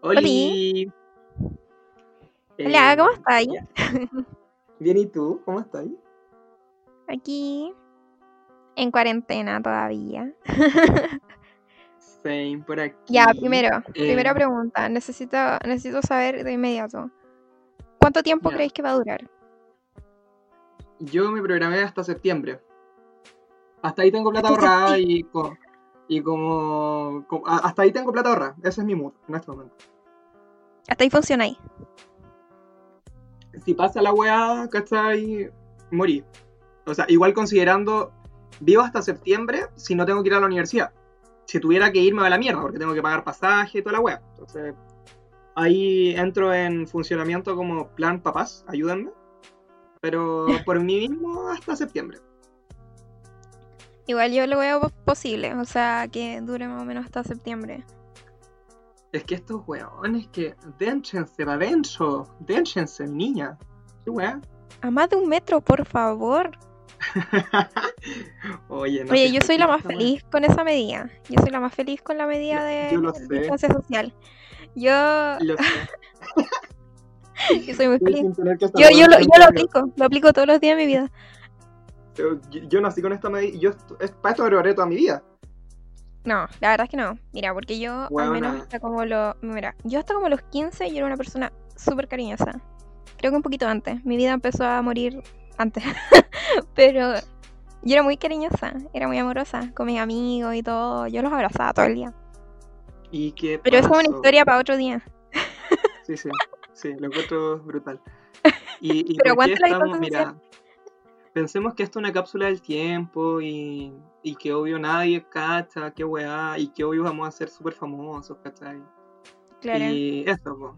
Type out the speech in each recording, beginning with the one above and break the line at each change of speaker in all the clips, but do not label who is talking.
Oli.
Hola, ¿cómo estás?
Bien, ¿y tú? ¿Cómo estás?
Aquí en cuarentena todavía.
Same, por aquí.
Ya, primero,
Eh,
primera pregunta. Necesito, necesito saber de inmediato. ¿Cuánto tiempo
Ya.
creéis que va a durar?
Yo me programé hasta septiembre. Hasta ahí tengo plata ahorrada y, co- y como, a- Hasta ahí tengo plata ahorrada. Ese es mi mood en este momento.
Hasta ahí funciona ahí.
Si pasa la weá, ¿cachai? Morí. O sea, igual considerando, vivo hasta septiembre si no tengo que ir a la universidad. Si tuviera que irme a la mierda, porque tengo que pagar pasaje y toda la weá. Entonces, ahí entro en funcionamiento como plan papás, ayúdenme. Pero por mí mismo hasta septiembre.
Igual yo lo veo pos- posible, o sea, que dure más o menos hasta septiembre.
Es que estos weones que. Dénchense, va denso. Dénchense, niña. ¿Qué weá?
A más de un metro, por favor.
Oye, no
Oye, yo soy la más feliz con esa medida. Yo soy la más feliz con la medida de
yo lo
de
sé.
distancia social. Yo,
Lo sé.
yo soy muy feliz. Yo, yo,
weón
lo, yo lo aplico, lo aplico todos los días de mi vida.
Yo, yo nací con esta medida. Yo es, para esto preparé toda mi vida.
No, la verdad es que no. Mira, porque yo al
Huevona.
menos hasta como los... Mira, yo hasta como los 15 yo era una persona súper cariñosa. Creo que un poquito antes. Mi vida empezó a morir antes. Pero yo era muy cariñosa, era muy amorosa con mis amigos y todo. Yo los abrazaba todo el día.
¿Y qué
Pero eso es una historia para otro día.
Sí, sí, sí, lo encuentro brutal. Y, y
Pero aguanta la
estamos, mira, pensemos que esto es una cápsula del tiempo y, y que obvio nadie cacha, qué weá, y que obvio vamos a ser súper famosos, ¿cachai?
Claro.
Y eso, po.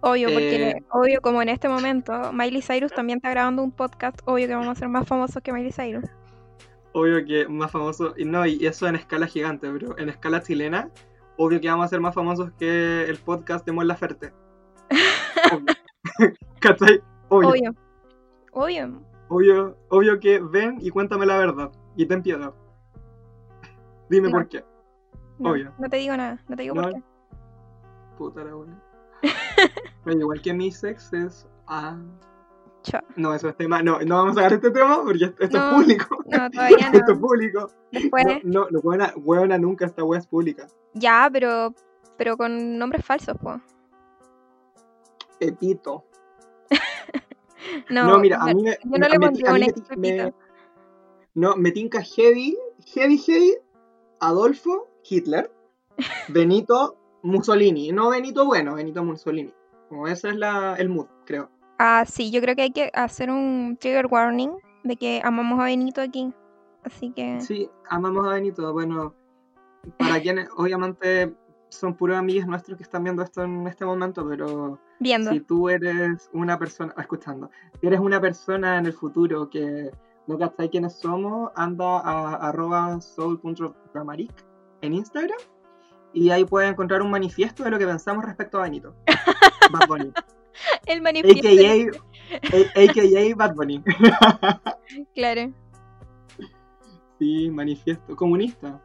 Obvio, porque
eh,
obvio como en este momento Miley Cyrus también está grabando un podcast, obvio que vamos a ser más famosos que Miley Cyrus.
obvio que más famoso, y no, y eso en escala gigante, pero en escala chilena, obvio que vamos a ser más famosos que el podcast de Mon Laferte. Obvio. ¿Cachai? Obvio.
Obvio. Obvio.
Obvio, obvio que ven y cuéntame la verdad. Y ten piedad. Dime
No.
por qué.
No,
Obvio.
no te digo nada, no te digo
No.
por qué.
Puta la. Pero igual que mi sex es. Ah. No, eso es tema. No, no vamos a sacar este tema porque esto
No,
es público.
No, todavía
Esto es
no.
público.
Después,
No, no, no, huevona nunca esta wea es pública.
ya, pero pero con nombres falsos, pues.
Pepito.
No,
No, mira, a mí me.
yo no le pondría un
me-. No, me tinca heavy, heavy, heavy, Adolfo Hitler, Benito Mussolini. No Benito bueno, Benito Mussolini. Como ese es la, el mood, creo.
Ah, sí, yo creo que hay que hacer un trigger warning de que amamos a Benito aquí. Así que
Sí, amamos a Benito. Bueno, para quienes obviamente son puros amigos nuestros que están viendo esto en este momento, pero
viendo.
si tú eres una persona, escuchando, si eres una persona en el futuro que no cachai quiénes somos, anda a arroba soul.gramaric en Instagram y ahí puedes encontrar un manifiesto de lo que pensamos respecto a Benito. Bad Bunny.
El manifiesto.
AKA, AKA Bad Bunny.
Claro.
Sí, manifiesto comunista.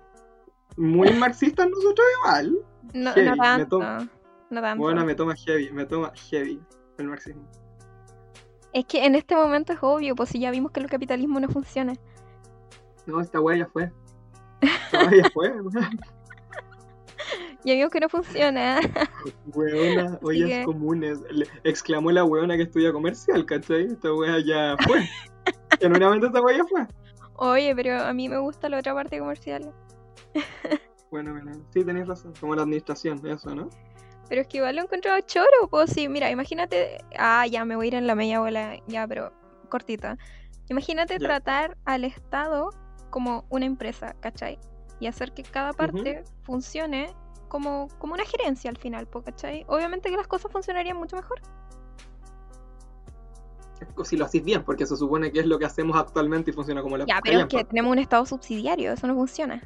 Muy marxistas nosotros igual.
No,
Heavy,
no tanto. No tanto.
Bueno, me toma heavy, me toma heavy el marxismo.
Es que en este momento es obvio, pues si ya vimos que el capitalismo no funciona.
No, esta wea ya fue. Esta wea ya fue.
Ya vimos que no funciona.
Weona, ollas
que-
comunes. Le- exclamó la weona que estudia comercial, ¿cachai? Esta wea ya fue. Genuinamente esta wea ya fue.
Oye, pero a mí me gusta la otra parte comercial.
Bueno, bueno, sí, tenéis razón. Como la administración, eso, ¿no?
Pero es que igual lo he encontrado choro, pues sí, mira, imagínate, ah, ya me voy a ir en la media bola, ya, pero cortita. Imagínate
Ya.
tratar al Estado como una empresa, ¿cachai? Y hacer que cada parte funcione como, como una gerencia al final, pues, ¿cachai? Obviamente que las cosas funcionarían mucho mejor.
Si lo hacéis bien, porque se supone que es lo que hacemos actualmente y funciona como la
Ya, pero es que tenemos un Estado subsidiario, eso no funciona.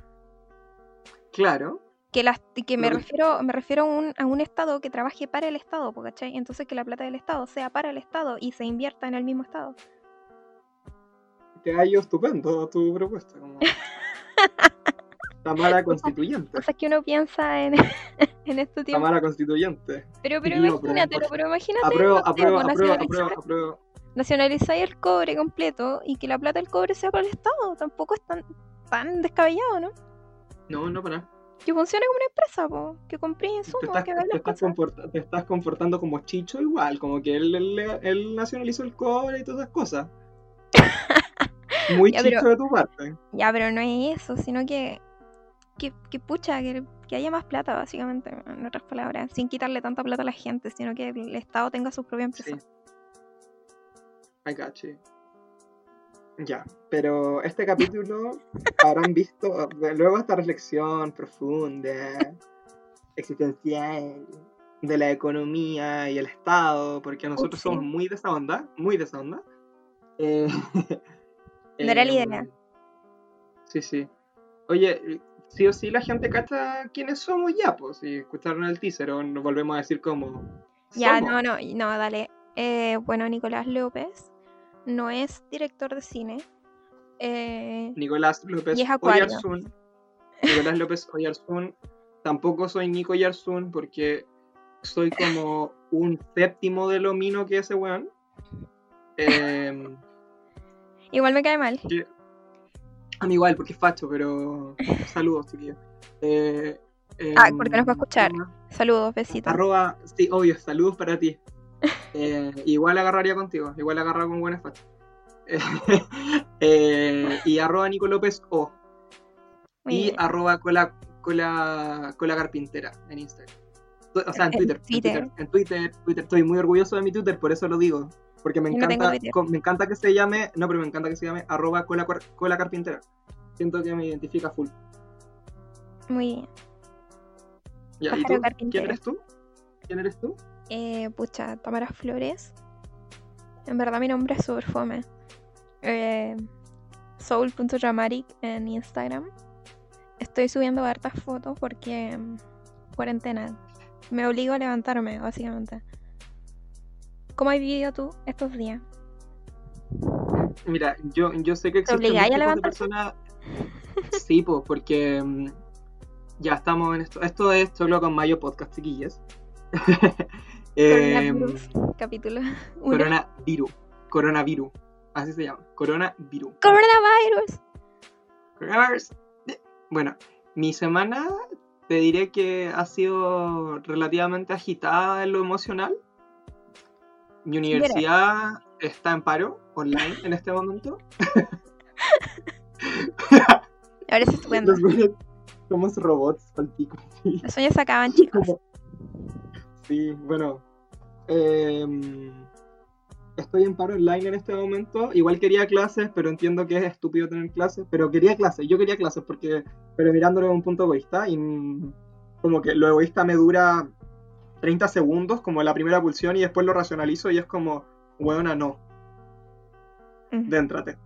Claro,
Que, las, que me refiero, me refiero a un, a un Estado que trabaje para el Estado, ¿cachai? Entonces que la plata del Estado sea para el Estado y se invierta en el mismo Estado.
te ha ido estupendo tu propuesta. Como... Tamara constituyente.
Cosas que uno piensa en, en este tiempo.
Tamara constituyente.
Pero, pero
Digo, pero-
imagínate, pero imagínate.
Apruebo,
no sé,
apruebo, apruebo,
nacionalizar-
apruebo, apruebo.
nacionalizáis el cobre completo y que la plata del cobre sea para el Estado. Tampoco es tan, tan descabellado, ¿no?
No, no para nada.
Que funcione como una empresa, po. que compré
Te
insumos,
estás,
que
te, estás
cosas.
comporta- te estás comportando como Chicho igual, como que él, él, él nacionalizó el cobre y todas esas cosas. Muy
Ya,
chicho
pero-
de tu parte.
Ya, pero no es eso, sino que. Que, que pucha, que, que haya más plata, básicamente, en otras palabras. Sin quitarle tanta plata a la gente, sino que el Estado tenga su propia
Sí.
empresa.
I got you. Ya, pero este capítulo habrán visto, luego esta reflexión profunda, existencial, de la economía y el Estado, porque nosotros somos muy de esa onda, muy de esa onda. Eh,
No era la
em,
idea.
Sí, sí. Oye, sí o sí la gente cacha quiénes somos ya, pues, si escucharon el teaser o nos volvemos a decir como...
Ya,
somos.
no, no, no, dale. Eh, bueno, Nicolás López no es director de cine. Eh,
Nicolás López. Oyarzún. Nicolás López Oyarzún. Tampoco soy Nico Oyarzún porque soy como un séptimo de lo mino que ese weón. Eh,
igual me cae mal.
que- a mí igual, porque es facho, pero saludos, chiquillos. Eh,
Ah,
em,
porque nos va a escuchar. Saludos, besitos.
Arroba, sí, obvio, saludos para ti. Eh, igual agarraría contigo, igual agarra con buenas fachas. Eh, y arroba Nico López O. Y arroba cola, cola, cola carpintera en Instagram. O sea, en
En
Twitter, en
Twitter.
Twitter. En Twitter, Twitter. Estoy muy orgulloso de mi Twitter, por eso lo digo. Porque me
Yo
encanta,
Twitter.
me encanta que se llame, no, pero me encanta que se llame arroba cola, cola carpintera. Siento que me identifica full.
Muy bien.
Ya, ¿y tú? ¿Quién eres tú? ¿Quién eres tú?
Eh, pucha, Tamara Flores. En verdad mi nombre es súper fome. Eh, soul.dramatic en Instagram. Estoy subiendo hartas fotos porque mm, cuarentena. Me obligo a levantarme, básicamente. ¿Cómo has vivido tú estos días?
Mira, yo, yo sé que existen
levantarte?
personas. Sí, pues, porque mm, ya estamos en esto. Esto es Choclo con Mayo Podcast, chiquillas. Em,
Coronavirus, capítulo 1.
coronavirus. Coronavirus. Así se llama. Coronavirus.
Coronavirus.
Coronavirus. Bueno, mi semana te diré que ha sido relativamente agitada en lo emocional. Mi universidad está en paro online en este momento.
Ahora es estupendo.
Somos robots, palpico.
Los sueños se acaban, chicos.
sí, bueno. Em, estoy en paro online en este momento. Igual quería clases, pero entiendo que es estúpido tener clases. Pero quería clases, yo quería clases, porque. Pero mirándolo de un punto egoísta, y como que lo egoísta me dura 30 segundos, como la primera pulsión, y después lo racionalizo y es como, weona, no. Déntrate.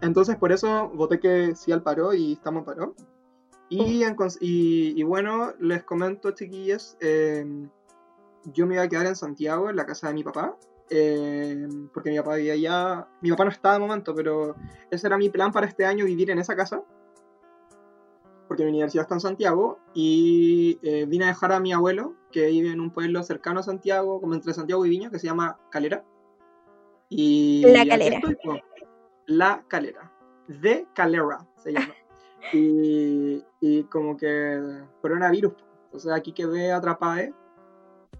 Entonces por eso voté que sí al paro y estamos en paro. Y, en cons- y, y bueno, les comento, chiquillas, eh, yo me iba a quedar en Santiago, en la casa de mi papá, eh, porque mi papá vivía allá. Mi papá no está de momento, pero ese era mi plan para este año, vivir en esa casa. Porque mi universidad está en Santiago y eh, vine a dejar a mi abuelo, que vive en un pueblo cercano a Santiago, como entre Santiago y Viña, que se llama Calera. Y
La Calera.
estoy. La Calera. De Calera se llama. Y, y como que coronavirus. po. Entonces aquí quedé atrapada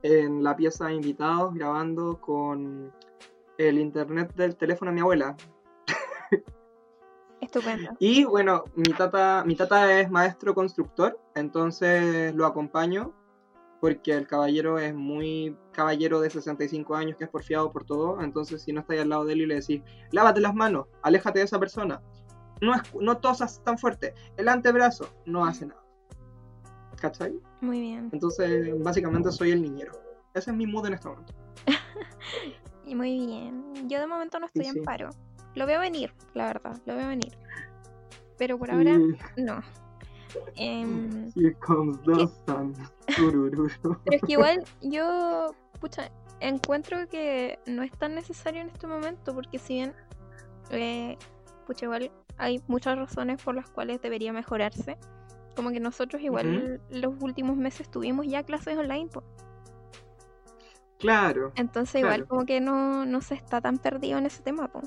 en la pieza de invitados grabando con el internet del teléfono de mi abuela.
Estupendo.
Y bueno, mi tata, mi tata es maestro constructor, entonces lo acompaño porque el caballero es muy caballero de 65 años que es porfiado por todo, entonces si no estáis al lado de él y le decís, lávate las manos, aléjate de esa persona, no, es, no tosas tan fuerte, el antebrazo no hace nada. ¿Cachai?
Muy bien.
Entonces básicamente soy el niñero. Ese es mi mood en este momento.
Y muy bien. Yo de momento no estoy
Sí, sí.
en paro. Lo veo venir, la verdad. Lo veo venir. Pero por ahora, no. Em,
here comes the sun.
Pero es que igual yo, pucha, encuentro que no es tan necesario en este momento porque si bien, eh, pucha, igual hay muchas razones por las cuales debería mejorarse. Como que nosotros igual los últimos meses tuvimos ya clases online, po.
Claro.
Entonces igual
Claro.
como que no, no se está tan perdido en ese tema, po.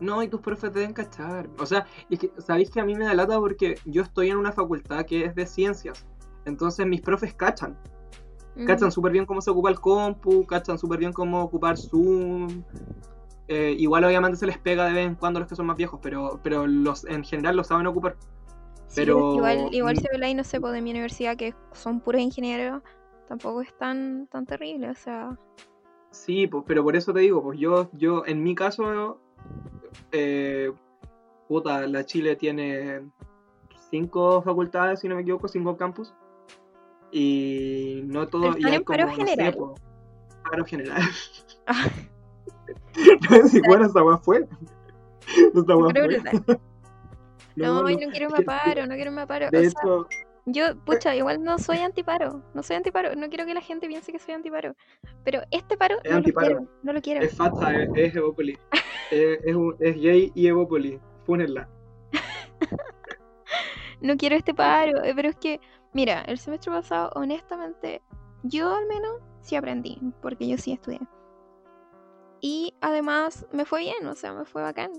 No, y tus profes deben cachar. O sea, es que, ¿sabéis que a mí me da lata porque yo estoy en una facultad que es de ciencias? Entonces mis profes cachan.
Mm.
Cachan súper bien cómo se ocupa el compu, cachan súper bien cómo ocupar Zoom. Eh, igual obviamente se les pega de vez en cuando a los que son más viejos, pero, pero los en general lo saben ocupar.
Sí,
pero-
igual, igual
mm.
se ve ahí, no sé, po, de mi universidad que son puros ingenieros, tampoco es tan, tan terrible, o sea,
Sí, pues, pero por eso te digo, pues yo, yo en mi caso, eh, puta, la Chile tiene cinco facultades, si no me equivoco, cinco campus. Y no todo.
Pero
y hay
en paro
como, no sé,
general.
pues, paro general.
Ah.
no sé si esa weá fue. Esta fue.
No,
no,
no quiero
que-
paro, no quiero me paro.
De
o sea,
hecho,
yo, pucha, igual no soy antiparo, no soy antiparo, no quiero que la gente piense que soy antiparo. Pero este paro
Es
no
antiparo.
lo quiero, no lo quiero.
es facha, es, es Evópoli. es, es, un- es gay y Evópoli. Fúnenla.
No quiero este paro, eh, pero es que, mira, el semestre pasado, honestamente, yo al menos sí aprendí, porque yo sí estudié. Y además me fue bien, o sea, me fue bacán.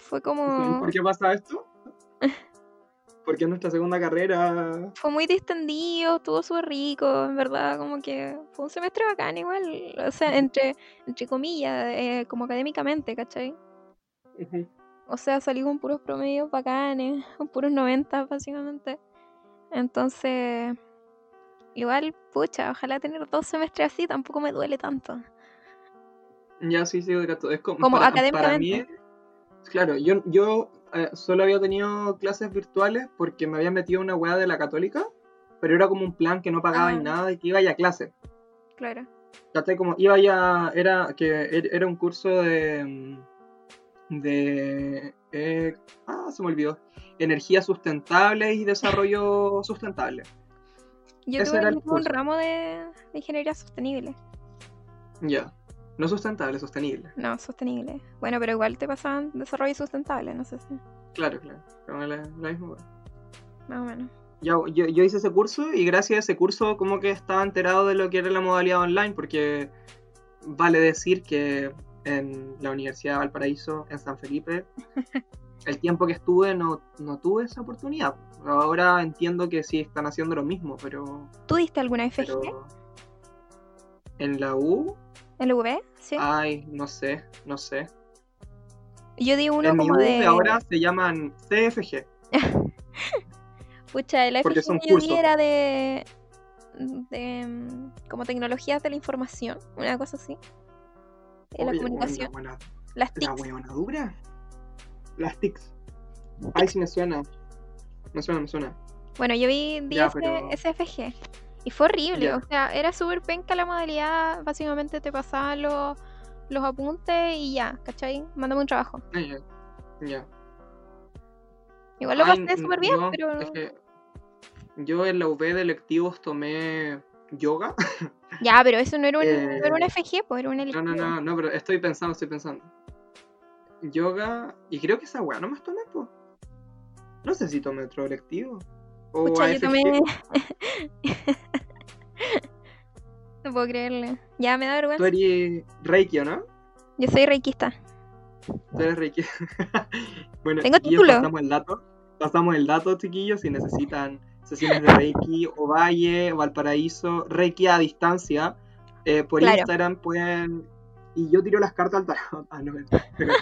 Fue como...
¿Por qué pasa esto? Porque es nuestra segunda carrera.
Fue muy distendido, estuvo súper rico, en verdad, como que fue un semestre bacán igual, o sea, entre, entre comillas, eh, como académicamente, ¿cachai? O sea, salí con puros promedios bacanes, con puros 90 básicamente. Entonces, igual, pucha, ojalá tener dos semestres así, tampoco me duele tanto.
Ya, sí, sí. Es como,
Como
para,
académicamente.
para mí, claro, yo, yo eh, solo había tenido clases virtuales porque me había metido una weá de la católica, pero era como un plan que no pagaba
Ah.
en nada y que iba ya a clase.
Claro.
¿Cachai? Como iba ya, era que er- era un curso de, de, eh, ah, se me olvidó, energía sustentable y desarrollo sustentable.
Yo
Ese
tuve,
era el
un
curso.
ramo de, de ingeniería sostenible.
Ya, no sustentable, sostenible.
No, sostenible. Bueno, pero igual te pasaban desarrollo sustentable, no sé si,
Claro, claro, como la, la misma weá.
más o menos.
Yo, yo hice ese curso y gracias a ese curso como que estaba enterado de lo que era la modalidad online porque vale decir que en la Universidad de Valparaíso, en San Felipe, el tiempo que estuve no, no tuve esa oportunidad. Ahora entiendo que sí están haciendo lo mismo, pero,
¿Tú diste alguna FG
en la U,
en la UV? Sí.
ay, no sé, no sé.
Yo di uno
en mi
como
U
de...
ahora se llaman CFG.
Pucha, el FG
son
yo di era de... de mm, como tecnologías de la información, una cosa así. De la comunicación.
buena, buena.
Las
La
TICs.
huevona dura. Las TICs. Ay, sí me suena. Me suena, me suena.
Bueno, yo vi, vi
Ya,
ese,
pero-
ese FG. Y fue horrible, o sea, era súper penca la modalidad. Básicamente te pasaban los, los apuntes y ya, ¿cachai? Mándame un trabajo.
Ah, ya. Ya.
Igual lo
Ay,
pasé súper bien,
no,
pero.
es que yo en la UV de electivos tomé yoga.
Ya, pero eso no era un, no era un
Eh,
FG, pues era un
No,
electivo.
no, no, no, pero estoy pensando, estoy pensando. Yoga. Y creo que esa weá no me tomé, po. No sé si tomé otro electivo. O
Pucha, yo tomé. no puedo creerle. Ya me da
Tú
vergüenza.
eres Reiki, ¿o ¿no?
Yo soy reikista.
Tú eres Reiki. bueno,
Tengo título.
pasamos el dato. Pasamos el dato, chiquillos, si necesitan sesiones de Reiki, Ovalle, Valparaíso, Reiki a distancia. eh, por
Claro.
Instagram pueden. Y yo tiro las cartas al tarot. Ah, no, pero-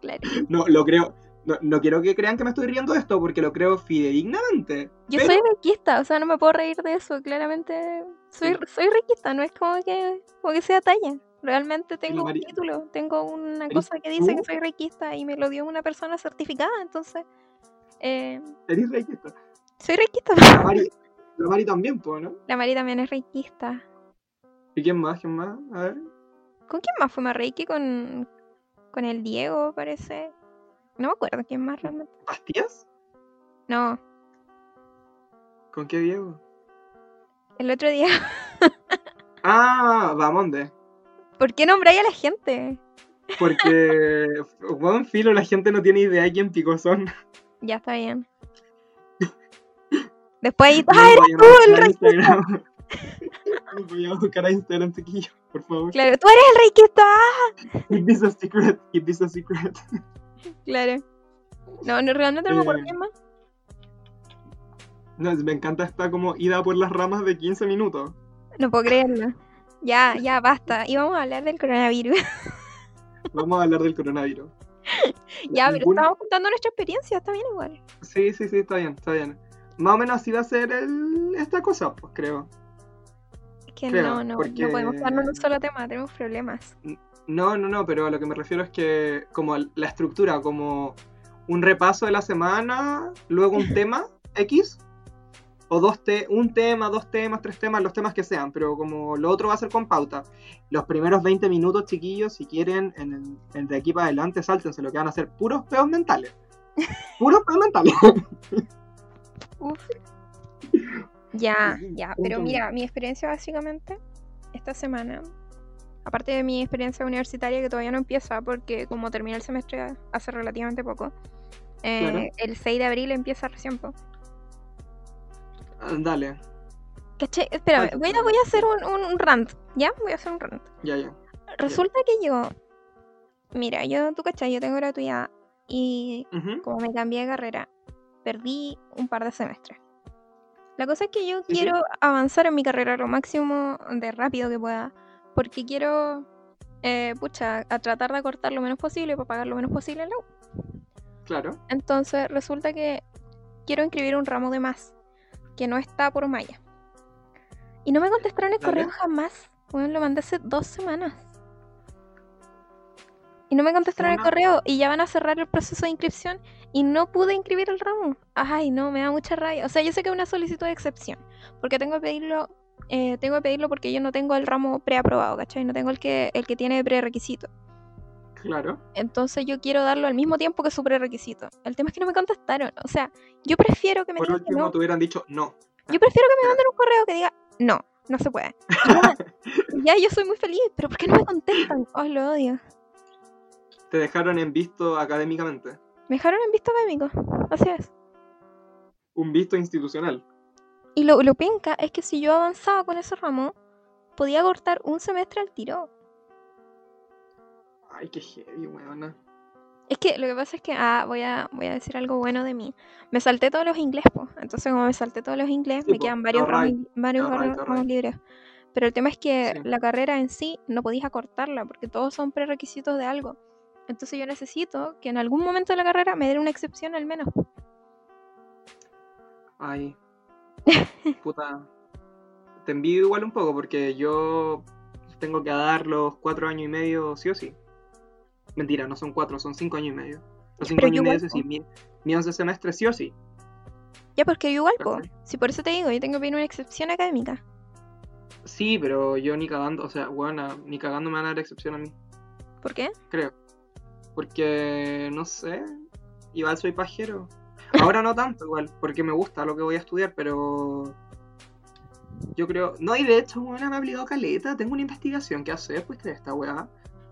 Claro.
no, lo creo. No, no quiero que crean que me estoy riendo de esto porque lo creo fidedignamente.
Yo
pero-
soy reikista, o sea, no me puedo reír de eso. Claramente soy, soy reikista, no es como que, como que sea talla. Realmente tengo un título, tengo una
¿Eres
cosa que dice que soy reikista y me lo dio una persona certificada, entonces eh,
Eres reikista.
soy reikista.
La Mari, la Mari también, po, ¿no?
La Mari también es reikista.
¿Y quién más? ¿Quién más? A ver.
¿Con quién más fue más reiki? Con, con el Diego, parece. No me acuerdo quién más realmente.
¿Pastillas?
No,
¿Con qué Diego?
el otro día.
Ah, Bamonde.
¿Por qué nombráis a la gente?
Porque, buen filo, la gente no tiene idea de quién picó son.
Ya está bien. Después ahí.
No,
¡Ah, eres tú el rey!
Voy a buscar a Instagram, chiquillo, por favor.
Claro, tú eres el rey que está.
Keep this a secret, keep this a secret.
Claro. No, no, realmente no me acuerdo
Eh,
más.
No, me encanta esta como ida por las ramas de 15 minutos.
No puedo creerlo. Ya, ya, basta. Y vamos a hablar del coronavirus.
Vamos a hablar del coronavirus.
ya, pero estamos contando nuestra experiencia, está bien igual.
Sí, sí, sí, está bien, está bien. Más o menos así va a ser el- esta cosa, pues creo.
Es que
Creo,
no, no,
porque-
no podemos quedarnos en un solo tema, tenemos problemas.
No, no, no, pero a lo que me refiero es que como la estructura, como un repaso de la semana, luego un tema X, o dos te un tema, dos temas, tres temas, los temas que sean, pero como lo otro va a ser con pauta. Los primeros 20 minutos, chiquillos, si quieren, en, el- en de aquí para adelante, sáltense lo que van a hacer puros peos mentales. Puros peos mentales.
Uf. Ya, ya, pero mira, mi experiencia básicamente esta semana, aparte de mi experiencia universitaria que todavía no empieza porque como terminé el semestre hace relativamente poco, eh,
Claro.
el 6 de abril empieza recién. po.
Ah, Dale,
¿Cachai? Espérame, voy a,
dale.
voy a hacer un, un- un rant, ¿ya? Voy a hacer un rant.
ya, ya.
Resulta que yo, mira, yo, tú cachai, yo tengo gratuidad y como me cambié de carrera, perdí un par de semestres. La cosa es que yo quiero avanzar en mi carrera lo máximo de rápido que pueda, porque quiero, eh, pucha, a tratar de acortar lo menos posible para pagar lo menos posible en la U.
Claro.
Entonces resulta que quiero inscribir un ramo de más, que no está por malla. Y no me contestaron el
Dale.
correo jamás. Bueno, lo mandé hace dos semanas. Y no me contestaron el correo y ya van a cerrar el proceso de inscripción y no pude inscribir el ramo. Ay, no, me da mucha rabia. O sea, yo sé que es una solicitud de excepción, porque tengo que pedirlo, eh, tengo que pedirlo porque yo no tengo el ramo preaprobado, ¿cachai? No tengo el que, el que tiene prerequisito.
Claro.
Entonces yo quiero darlo al mismo tiempo que su prerequisito. El tema es que no me contestaron. O sea, yo prefiero que me
Por
digan que
último,
no.
te hubieran dicho no.
Yo prefiero que me manden un correo que diga no, no se puede. Ya, ya, yo soy muy feliz, pero ¿por qué no me contestan? Oh, lo odio.
Te dejaron en visto académicamente.
Me dejaron en visto académico. Así es.
Un visto institucional.
Y lo, lo penca es que si yo avanzaba con ese ramo, podía cortar un semestre al tiro.
Ay, qué heavy, weona.
Es que lo que pasa es que, ah, voy a, voy a decir algo bueno de mí. Me salté todos los inglés, po. Entonces, como me salté todos los inglés,
Sí,
me
po,
quedan varios, ramos, varios ramos-
te
ramos libres. Pero el tema es que
Sí.
la carrera en sí no podéis acortarla, porque todos son prerequisitos de algo. Entonces yo necesito que en algún momento de la carrera me den una excepción al menos.
Ay. Puta. Te envidio igual un poco porque yo tengo que dar los cuatro años y medio sí o sí. Mentira, no son cuatro, son cinco años y medio. Los cinco
Pero
años y medio decir, mi, mi once semestre sí o sí.
Ya, porque yo igual, po. Si por eso te digo, yo tengo que pedir una excepción académica.
Sí, pero yo ni cagando, o sea, bueno, ni cagando me van a dar excepción a mí,
¿Por qué?
creo. Porque, no sé, igual soy pajero. Ahora no tanto, igual, porque me gusta lo que voy a estudiar, pero yo creo. No, y de hecho, bueno, me ha obligado caleta. Tengo una investigación que hacer, pues, de esta weá.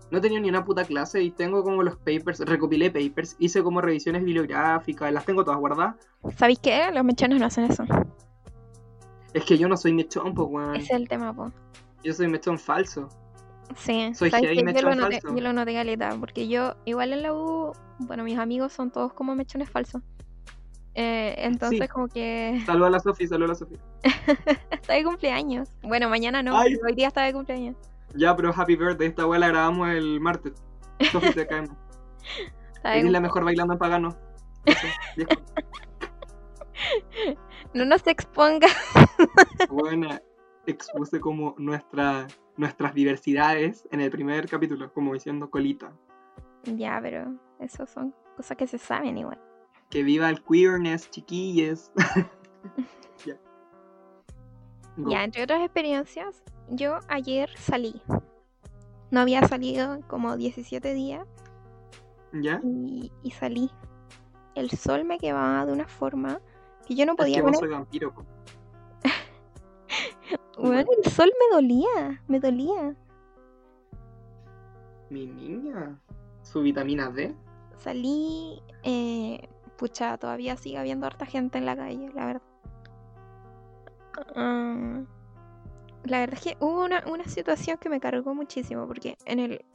No he tenido ni una puta clase y tengo como los papers, recopilé papers, hice como revisiones bibliográficas, las tengo todas guardadas.
¿Sabéis qué? Los mechones no hacen eso.
Es que yo no soy mechón, pues, weón.
Ese es el tema, po.
Yo soy mechón falso.
Sí,
Soy
yo,
mechón
lo noté,
falso.
yo lo noté caleta, porque yo, igual en la U, bueno, mis amigos son todos como mechones falsos. Eh, entonces,
Sí.
como que
Saludos a la Sofi, saludos a la Sofi.
está de cumpleaños. Bueno, mañana no,
Ay.
hoy día está de cumpleaños.
Ya, pero happy birthday, esta weá la grabamos el martes. Sofi, te caemos. Eres la mejor bailando en pagano. Eso.
No nos exponga.
Buena, expuse como nuestra, nuestras diversidades en el primer capítulo, como diciendo colita.
ya, pero eso son cosas que se saben igual.
Que viva el queerness, chiquilles. ya. Go.
Ya, entre otras experiencias, yo ayer salí. No había salido como 17 días
¿Ya?
y, y salí. El sol me quemaba de una forma que yo no
Es
podía
que vos
poner.
soy vampiro.
Bueno, el sol me dolía, me dolía.
Mi niña. Su vitamina D.
Salí, eh, pucha, todavía sigue habiendo harta gente en la calle, la verdad. Ah, la verdad es que hubo una, una situación que me cargó muchísimo, porque en el,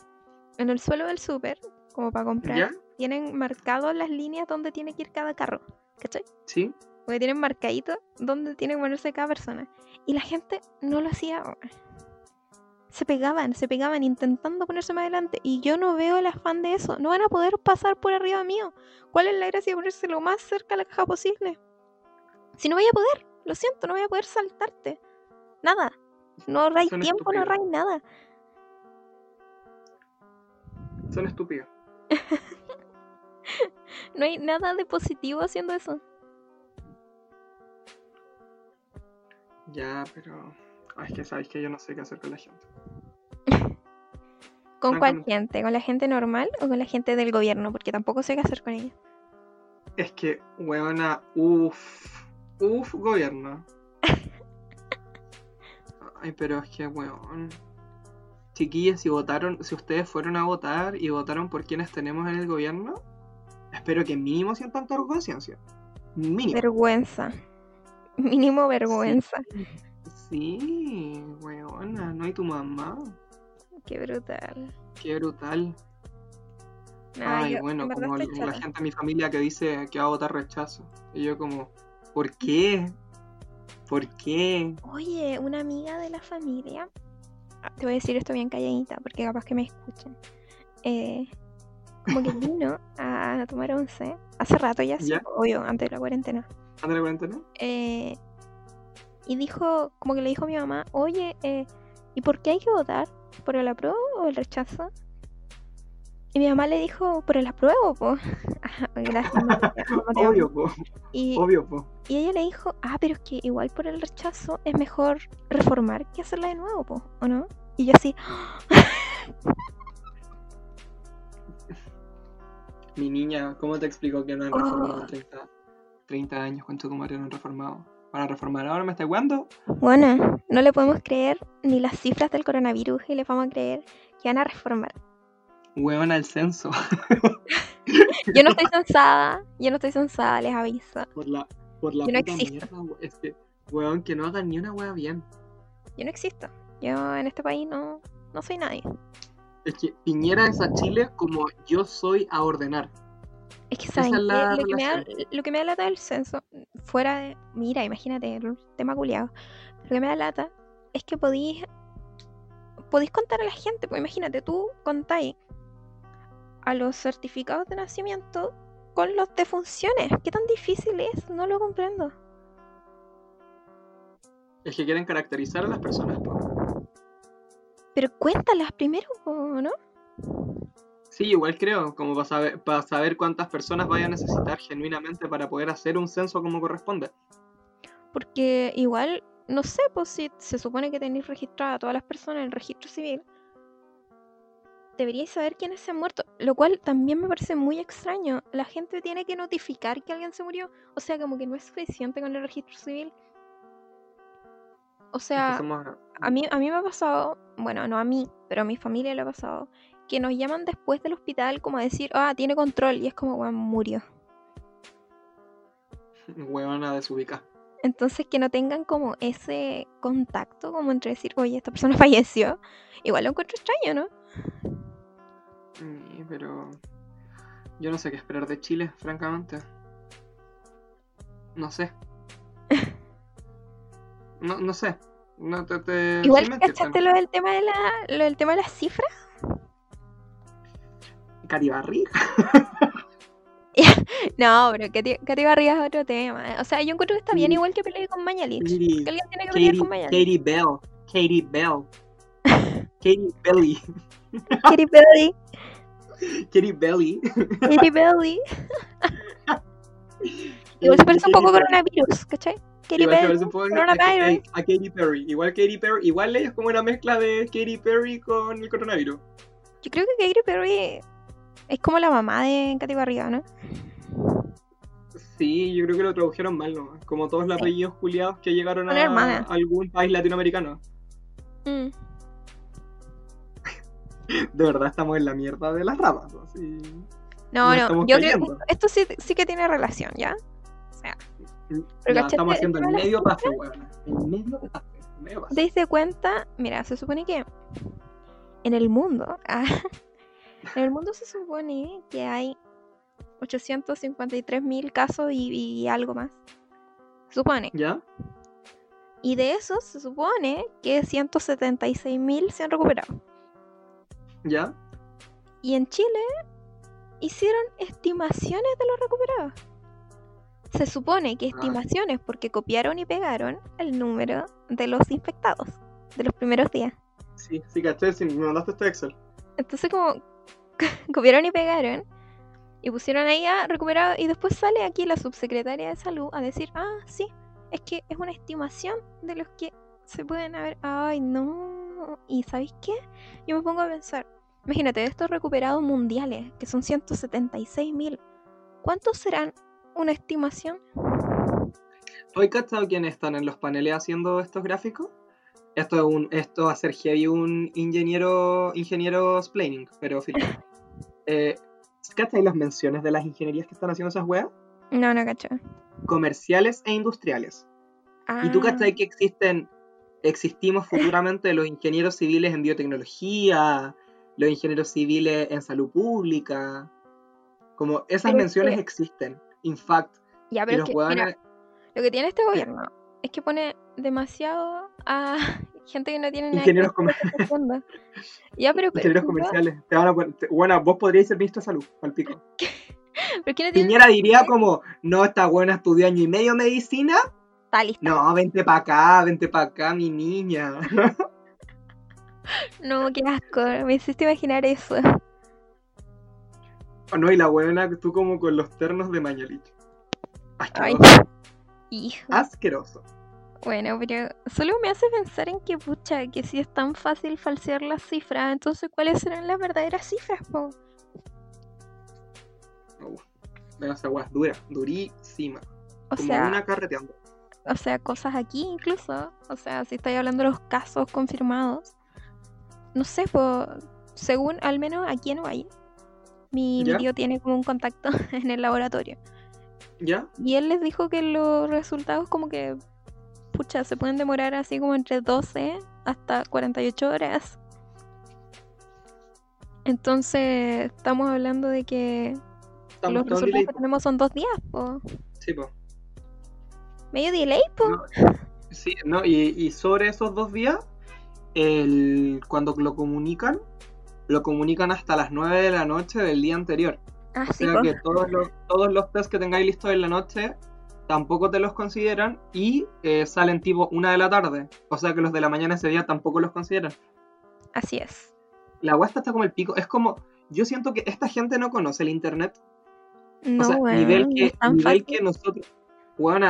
en el suelo del súper, como para comprar,
¿Ya?
tienen marcado las líneas donde tiene que ir cada carro, ¿cachai?
Sí.
Porque tienen marcadito donde tiene que ponerse cada persona. Y la gente no lo hacía. Se pegaban, se pegaban intentando ponerse más adelante. Y yo no veo el afán de eso. No van a poder pasar por arriba mío. ¿Cuál es la gracia de ponerse lo más cerca a la caja posible? Si no voy a poder, lo siento, no voy a poder saltarte. Nada. No ahorráis tiempo, no ahorráis nada.
Son estúpidos.
No hay nada de positivo haciendo eso.
Ya, pero. Ay, es que sabéis que yo no sé qué hacer con la gente.
¿Con cuál
Francamente.
gente? ¿Con la gente normal o con la gente del gobierno? Porque tampoco sé qué hacer con ella.
Es que, weona, uff. Uff, gobierno. Ay, pero es que, weón. Chiquillas, si votaron, si ustedes fueron a votar y votaron por quienes tenemos en el gobierno, espero que mínimo sientan tu conciencia. Mínimo.
Vergüenza. Mínimo vergüenza.
Sí, weona, no hay tu mamá.
Qué brutal.
Qué brutal. Ay,
yo,
bueno, como la
chata.
gente de mi familia que dice que va a votar rechazo. Y yo como, ¿por qué? ¿Por qué?
Oye, una amiga de la familia. ah, Te voy a decir esto bien calladita porque capaz que me escuchen. Eh, como que vino a, tomar once hace rato ya, sí,
¿Ya?
obvio, antes de la cuarentena.
¿Anda la cuarentena?
Eh, y dijo, como que le dijo a mi mamá, oye, eh, ¿y por qué hay que votar? ¿Por el apruebo o el rechazo? Y mi mamá le dijo, por el apruebo, po. Gracias.
Obvio, po.
Y,
Obvio, po.
y ella le dijo, ah, pero es que igual por el rechazo es mejor reformar que hacerla de nuevo, po, ¿o no? Y yo así,
Mi niña, ¿cómo te explicó que no han
Oh.
reformado en 30, 30 años? ¿Cuánto como no han reformado? ¿Van a reformar ahora? ¿Me está jugando?
bueno, no le podemos creer ni las cifras del coronavirus y le vamos a creer que van a reformar.
Huevan al censo.
Yo no estoy censada, yo no estoy censada, les aviso.
por la, por la
Yo no
puta
existo.
mierda, Es que, weón, que no hagan ni una wea bien.
Yo no existo. Yo en este país no, no soy nadie.
Es que Piñera es a Chile como yo soy a ordenar.
Es que saben
es la
qué? lo, que me da, lo que me da lata del censo, fuera de. Mira, imagínate el tema culiado. Lo que me da lata es que podéis. Podéis contar a la gente. Pues imagínate, tú contáis a los certificados de nacimiento con los de funciones. ¿Qué tan difícil es? No lo comprendo.
Es que quieren caracterizar a las personas, po.
Pero cuéntalas primero, ¿no?
Sí, igual creo, como para saber, para saber cuántas personas vaya a necesitar genuinamente para poder hacer un censo como corresponde.
Porque igual, no sé, pues si se supone que tenéis registrada a todas las personas en el registro civil, deberíais saber quiénes se han muerto. Lo cual también me parece muy extraño. La gente tiene que notificar que alguien se murió. O sea, como que no es suficiente con el registro civil. O sea, a mí, a mí me ha pasado, bueno, no a mí, pero a mi familia le ha pasado, que nos llaman después del hospital como a decir, ah, tiene control, y es como, bueno, murió.
huevona desubicar.
Entonces que no tengan como ese contacto, como entre decir, oye, esta persona falleció, igual lo encuentro extraño, ¿no?
Sí, pero yo no sé qué esperar de Chile, francamente. No sé. No, no sé. No te, te-
Igual cachaste lo del tema de la, lo del tema de las cifras.
Caribarri.
No, pero Katy, Katy Barriga es otro tema. O sea, yo encuentro que está bien igual que pelear con Mañalich. Que alguien tiene que pelear
Katy,
con Mañalich.
Katy Bell. Katy Bell. Katy Belly.
Katy Belly,
Katy Belly.
Katy Belly. Igual se parece un poco
Perry.
coronavirus, ¿cachai? Katy
a, a-
coronavirus.
a Katy Perry. Igual Katy Perry. Igual es como una mezcla de Katy Perry con el coronavirus.
Yo creo que Katy Perry es como la mamá de Katy Barriga, ¿no?
Sí, yo creo que lo tradujeron mal, ¿no? Como todos los
Sí.
apellidos culiados que llegaron a algún país latinoamericano.
Mm.
De verdad estamos en la mierda de las ramas.
No, no,
estamos
yo creo que esto, sí, sí que tiene relación, ¿ya? O sea,
Ya,
¿cachaste
estamos haciendo el medio pase, weón. El medio pase. el medio pase.
¿te diste cuenta? Mira, se supone que en el mundo, ah, en el mundo se supone que hay 853 mil casos y, y algo más. Se supone.
¿Ya?
Y de esos se supone que 176 mil se han recuperado.
¿Ya?
Y en Chile hicieron estimaciones de los recuperados. Se supone que
Ah.
estimaciones porque copiaron y pegaron el número de los infectados de los primeros días.
Sí, sí, caché, sí, me mandaste este Excel.
Entonces como copiaron y pegaron y pusieron ahí a recuperado y después sale aquí la subsecretaria de salud a decir, ah, sí, es que es una estimación de los que se pueden haber... Ay, no. ¿Y sabéis qué? Yo me pongo a pensar, imagínate, de estos recuperados mundiales, que son 176 mil, ¿cuántos serán una estimación?
¿Hoy cachado quiénes están en los paneles haciendo estos gráficos? Esto es un, esto va a ser heavy un ingeniero, ingeniero explaining, pero filo. Eh, ¿Cachai las menciones de las ingenierías que están haciendo esas weas?
No, no cacho.
Comerciales e industriales. Y tú
Ah,
cachai que existen, existimos futuramente los ingenieros civiles en biotecnología, los ingenieros civiles en salud pública. Como esas
Pero es
menciones
que-
existen. In fact,
Ya,
y
pero es
los
que, lo que tiene este gobierno es que pone demasiado a gente que no tiene nada
Ingenieros
lo que está haciendo. Ya, pero, pero,
ingenieros comerciales. Te van a poner- bueno, vos podríais ser ministro de salud, al pico.
pero ¿quién no
Piñera diría como, no, esta buena estudió año y medio medicina.
Está lista.
No, vente para acá, vente para acá, mi niña.
No, qué asco. Me hiciste imaginar eso.
no, y la buena, tú como con los ternos de Mañalich.
Ay, hijo.
Asqueroso.
Bueno, pero solo me hace pensar en que, pucha, que si es tan fácil falsear las cifras, entonces ¿cuáles serán las verdaderas cifras, po?
Uf, Pero esa weá es dura, durísima.
O
como
sea,
una carreteando.
o sea, cosas aquí incluso. O sea, si estoy hablando de los casos confirmados. No sé, pues, según al menos aquí en Valle, mi, mi tío tiene como un contacto en el laboratorio.
¿Ya?
Y él les dijo que los resultados como que, pucha, se pueden demorar así como entre 12 hasta 48 horas. Entonces, estamos hablando de que
Estamos
los resultados
delay.
que tenemos son dos días, po.
Sí, po.
Medio delay, po.
No, Sí, no, y, y sobre esos dos días, el, cuando lo comunican, lo comunican hasta las 9 de la noche del día anterior.
Ah,
O sea que todos los, todos los test que tengáis listos en la noche tampoco te los consideran y eh, salen tipo una de la tarde. O sea que los de la mañana ese día tampoco los consideran.
Así es.
La web está como el pico. Es como, yo siento que esta gente no conoce el internet.
No,
o sea,
weón,
nivel, que, nivel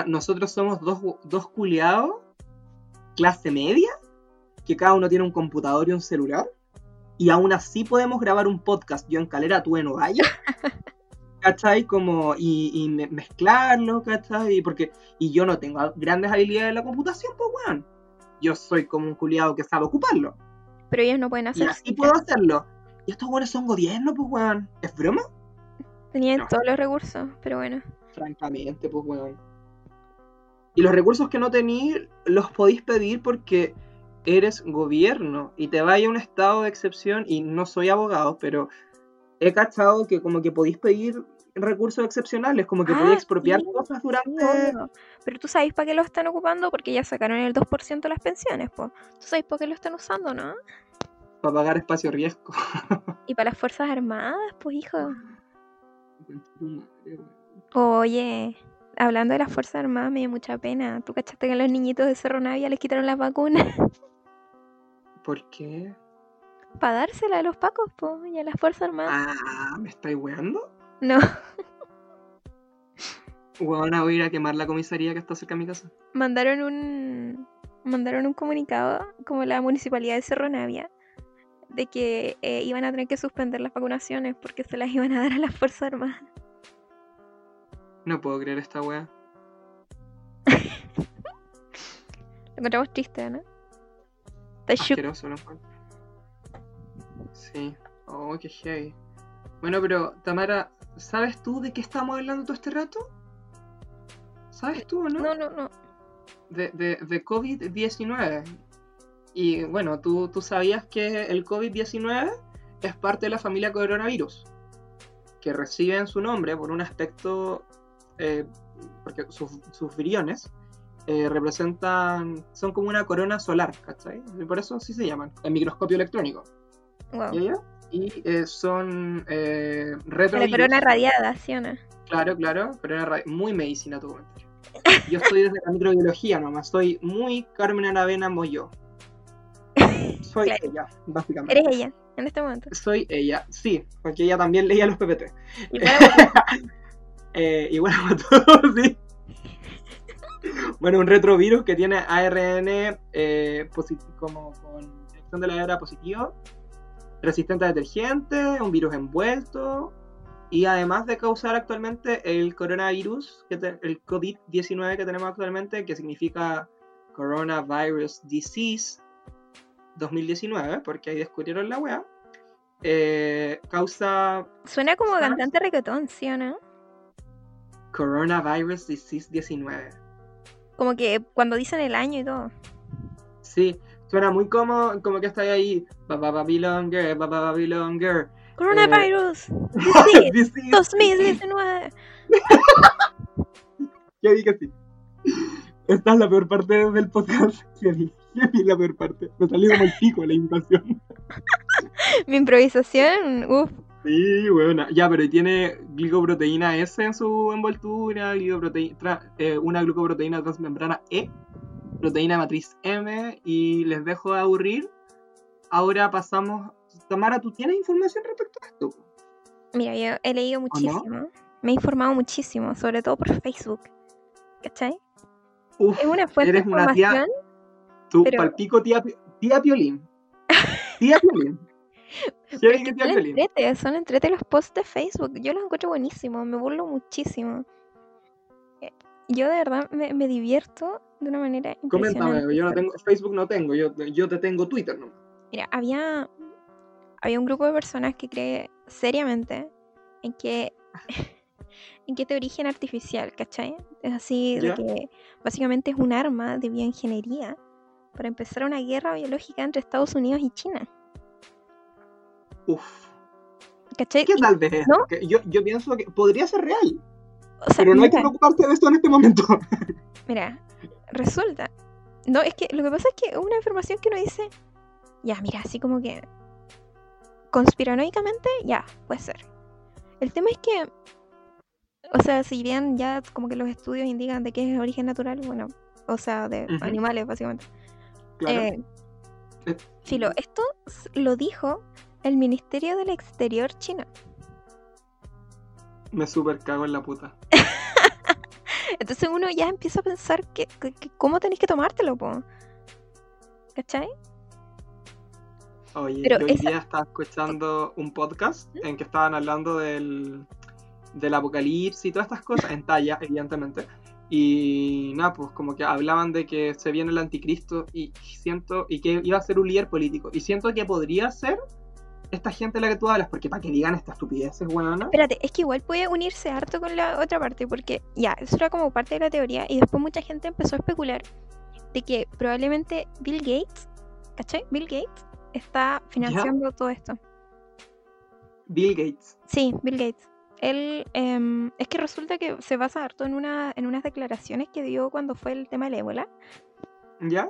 nosotros, somos dos, dos culiados, clase media, que cada uno tiene un computador y un celular, y aún así podemos grabar un podcast, yo en Calera, tú en Ovalle, ¿cachai? Como, y, y me- mezclarlo, ¿cachai? Porque, y yo no tengo grandes habilidades en la computación, pues weón. Yo soy como un culiado que sabe ocuparlo.
Pero ellos no pueden
Y
hacer
así
cita.
puedo hacerlo. Y estos weones son gobierno, pues weón. ¿Es broma?
Tenían
No.
todos los recursos, pero bueno.
Francamente, pues weón. Y los recursos que no tenéis los podéis pedir porque eres gobierno y te vaya a un estado de excepción y no soy abogado, pero he cachado que como que podéis pedir recursos excepcionales, como que
Ah,
podéis expropiar
sí,
cosas durante...
obvio. Pero tú sabes para qué lo están ocupando porque ya sacaron el 2% de las pensiones, po. Tú sabes para qué lo están usando, ¿no?
para pagar espacio riesgo.
Y para las Fuerzas Armadas, pues hijo. Oye, hablando de las Fuerzas Armadas me dio mucha pena. ¿Tú cachaste que a los niñitos de Cerro Navia les quitaron las vacunas?
¿Por qué?
para dársela a los pacos, po, y a las Fuerzas Armadas.
Ah, ¿me estáis weando?
No,
Bueno, voy a ir a quemar la comisaría que está cerca de mi casa.
mandaron un mandaron un comunicado como la municipalidad de Cerro Navia de que eh, iban a tener que suspender las vacunaciones porque se las iban a dar a las Fuerzas Armadas.
No puedo creer esta wea.
Lo encontramos triste, ¿no? Está.
Asqueroso, ¿no? Sí. Oh, qué heavy. Bueno, pero Tamara, ¿sabes tú de qué estamos hablando todo este rato? ¿Sabes tú o no?
No, no, no.
De, de, de COVID-19. Y bueno, ¿tú, tú sabías que el COVID-19 es parte de la familia coronavirus, que reciben su nombre por un aspecto, eh, porque sus, sus viriones eh, representan, son como una corona solar, ¿cachai? Y por eso así se llaman, el microscopio electrónico.
Wow.
¿Ya, ya? Y eh, son eh,
La
retrovirus.
corona radiada, ¿sí o no?
Claro, claro, corona muy medicina tu comentario. Yo estoy desde la microbiología nomás, soy muy Carmen Aravena Moyo. Soy
Claro.
ella, básicamente.
Eres ella, en este momento.
Soy ella, sí, porque ella también leía los PPT.
Igual a
todos, sí. Bueno, un retrovirus que tiene ARN eh, como con dirección de la era positivo, resistente a detergente, un virus envuelto, y además de causar actualmente el coronavirus, que te- el COVID-19 que tenemos actualmente, que significa Coronavirus Disease 2019, porque ahí descubrieron la wea, eh, causa
Suena como cantante reggaetón, ¿sí o no?
Coronavirus Disease 19.
Como que cuando dicen el año y todo.
Sí, suena muy como, como que está ahí. Baba Babylon Girl, Baba Babylon Girl.
Coronavirus. Disease
Disease.
2019.
Yo vi que sí. Esta es la peor parte del podcast. Yo vi la peor parte. Me salió como el pico la invitación.
Mi improvisación, uff.
Sí, buena. Ya, pero tiene glicoproteína S en su envoltura, glicoproteína, tra- eh, una glucoproteína transmembrana E, proteína matriz M, y les dejo de aburrir. Ahora pasamos. Tamara, ¿tú tienes información respecto a esto?
Mira, yo he leído muchísimo. Me he informado muchísimo, sobre todo por Facebook. ¿Cachai?
Uf,
Es una fuente de
eres una tía- tú,
pero-
palpico tía, tía Piolín. Tía Piolín.
pero
que tía
son entrete, son entrete los posts de Facebook. Yo los encuentro buenísimos, me burlo muchísimo. Yo de verdad me, me divierto de una manera impresionante.
Coméntame, yo no tengo, Facebook no tengo, yo, yo te tengo Twitter, ¿no?
Mira, había, había un grupo de personas que cree seriamente en que, en que este origen artificial, ¿cachai? Es así de que básicamente es un arma de bioingeniería para empezar una guerra biológica entre Estados Unidos y China.
Uf.
¿Cachai?
¿Qué tal vez?
¿No?
Yo, yo pienso que podría ser real,
o sea,
pero no hay que
mira,
preocuparse de esto en este momento.
mira, resulta. No, es que lo que pasa es que una información que uno dice, ya, mira, así como que conspiranoicamente, ya, puede ser. El tema es que, o sea, si bien ya como que los estudios indican de que es origen natural, bueno, o sea, de animales básicamente.
Claro.
Eh,
Eh,
filo, esto lo dijo el Ministerio del Exterior chino.
Me super cago en la puta.
Entonces uno ya empieza a pensar que, que- que cómo tenéis que tomártelo, po. ¿Cachai?
Oye,
Pero
yo hoy
esa-
día estaba escuchando un podcast en que estaban hablando del, del apocalipsis y todas estas cosas, en talla, evidentemente. Y nada, pues como que hablaban de que se viene el anticristo y siento, y que iba a ser un líder político. Y siento que podría ser esta gente de la que tú hablas, porque para que digan estas estupideces, weón.
Espérate, es que igual puede unirse harto con la otra parte, porque ya, eso era como parte de la teoría, y después mucha gente empezó a especular de que probablemente Bill Gates, ¿cachai? Bill Gates está financiando todo esto.
Bill Gates.
Sí, Bill Gates. Él, em, es que resulta que se basa harto en, una, en unas declaraciones que dio cuando fue el tema del ébola.
¿Ya?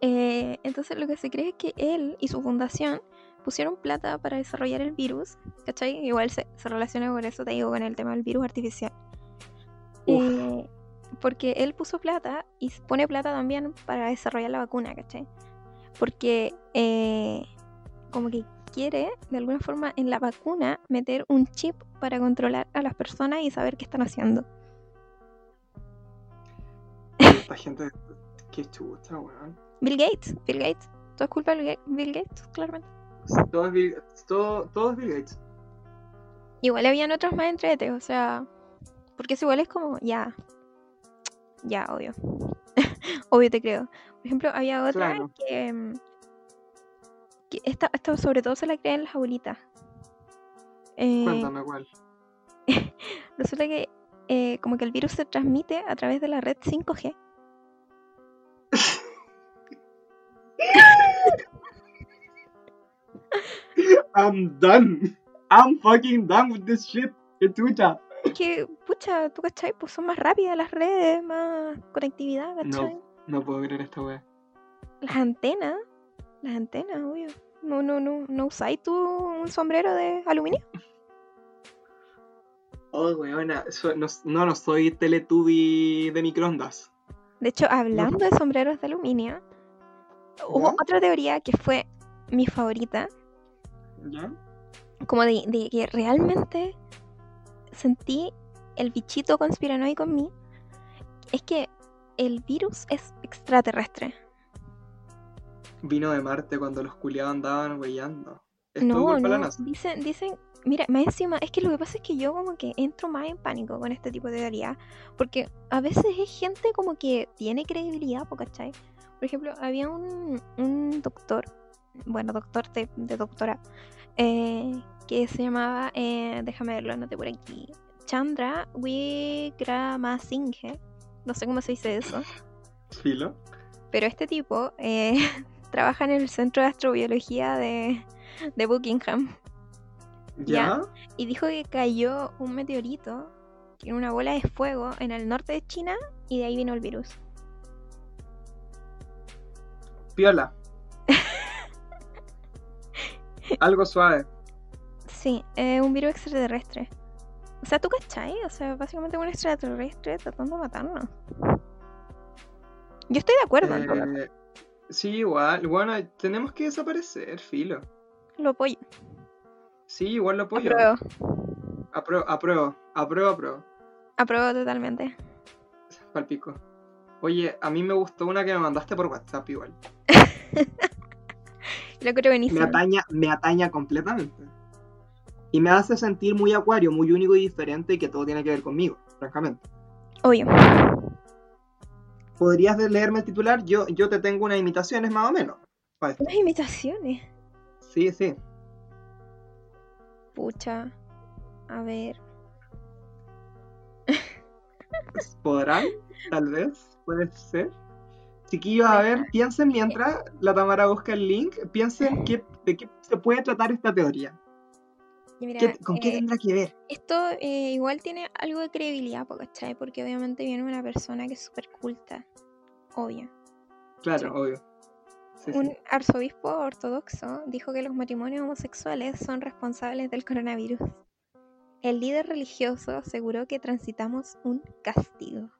Eh, entonces lo que se cree es que él y su fundación pusieron plata para desarrollar el virus, ¿cachai? Igual se, se relaciona con eso, te digo, con el tema del virus artificial. Eh, porque él puso plata y pone plata también para desarrollar la vacuna, ¿cachai? Porque eh, como que quiere, de alguna forma, en la vacuna meter un chip para controlar a las personas y saber qué están haciendo.
Esta gente, qué chucha, weón.
Bill Gates, Bill Gates. Todo es culpa de Bill Gates, claramente.
Todo es Bill, todo, todo es Bill Gates.
Igual habían otros más entretes, o sea, porque es igual es como, ya, ya, obvio, obvio te creo. Por ejemplo, había otra
Claro.
que, mm, que esta, esta sobre todo se la creen las abuelitas. Eh,
Cuéntame cuál.
Resulta que eh, como que el virus se transmite a través de la red 5G.
I'm done. I'm fucking done with this shit. Qué chucha.
Es que, pucha, tú cachai, pues son más rápidas las redes, más conectividad, cachai.
No, no puedo creer esta wea.
Las antenas, las antenas, obvio. No, no, no, no usáis tú un sombrero de aluminio.
Oh, weona. no, no, no soy Teletubby de microondas.
De hecho, hablando de sombreros de aluminio, hubo otra teoría que fue mi favorita,
¿Ya?
como de, de que realmente sentí el bichito conspiranoico en mí, es que el virus es extraterrestre.
Vino de Marte cuando los culiados andaban weyando.
No, no, dicen, dicen, mira, más encima, es que lo que pasa es que yo como que entro más en pánico con este tipo de teoría, porque a veces es gente como que tiene credibilidad, ¿cachai? Por ejemplo, había un, un doctor, bueno, doctor de, de doctora, eh, que se llamaba, eh, déjame verlo, anoté por aquí, Chandra Wickramasinghe, no sé cómo se dice eso,
Filo.
pero este tipo eh, trabaja en el Centro de Astrobiología de, de Buckingham.
¿Ya?
y dijo que cayó un meteorito en una bola de fuego en el norte de China y de ahí vino el virus.
Piola. Algo suave.
Sí, es un virus extraterrestre. O sea, ¿tú cachai? O sea, básicamente un extraterrestre tratando de matarnos. Yo estoy de acuerdo en.
Eh, sí, igual. Bueno, tenemos que desaparecer, filo.
Lo apoyo.
Sí, igual lo apoyo.
Apruebo.
Apruebo, apruebo, apruebo, apruebo.
Apruebo totalmente.
Palpico. Oye, a mí me gustó una que me mandaste por WhatsApp igual.
Lo creo
Me ataña, me ataña completamente. Y me hace sentir muy acuario, muy único y diferente y que todo tiene que ver conmigo, francamente.
Obvio.
¿Podrías leerme el titular? Yo, yo te tengo unas imitaciones más o menos.
Unas imitaciones.
Sí, sí.
Pucha. A ver.
¿Podrán? Tal vez. Puede ser. Chiquillos, a ver, piensen mientras la Tamara busca el link, piensen qué, de qué se puede tratar esta teoría.
Y mira,
¿Qué- ¿Con qué
eh,
tendrá que ver?
Esto eh, igual tiene algo de credibilidad, ¿cachai? Porque obviamente viene una persona que es súper culta. Obvio.
Claro, obvio. Sí, sí.
Un arzobispo ortodoxo dijo que los matrimonios homosexuales son responsables del coronavirus. El líder religioso aseguró que transitamos un castigo.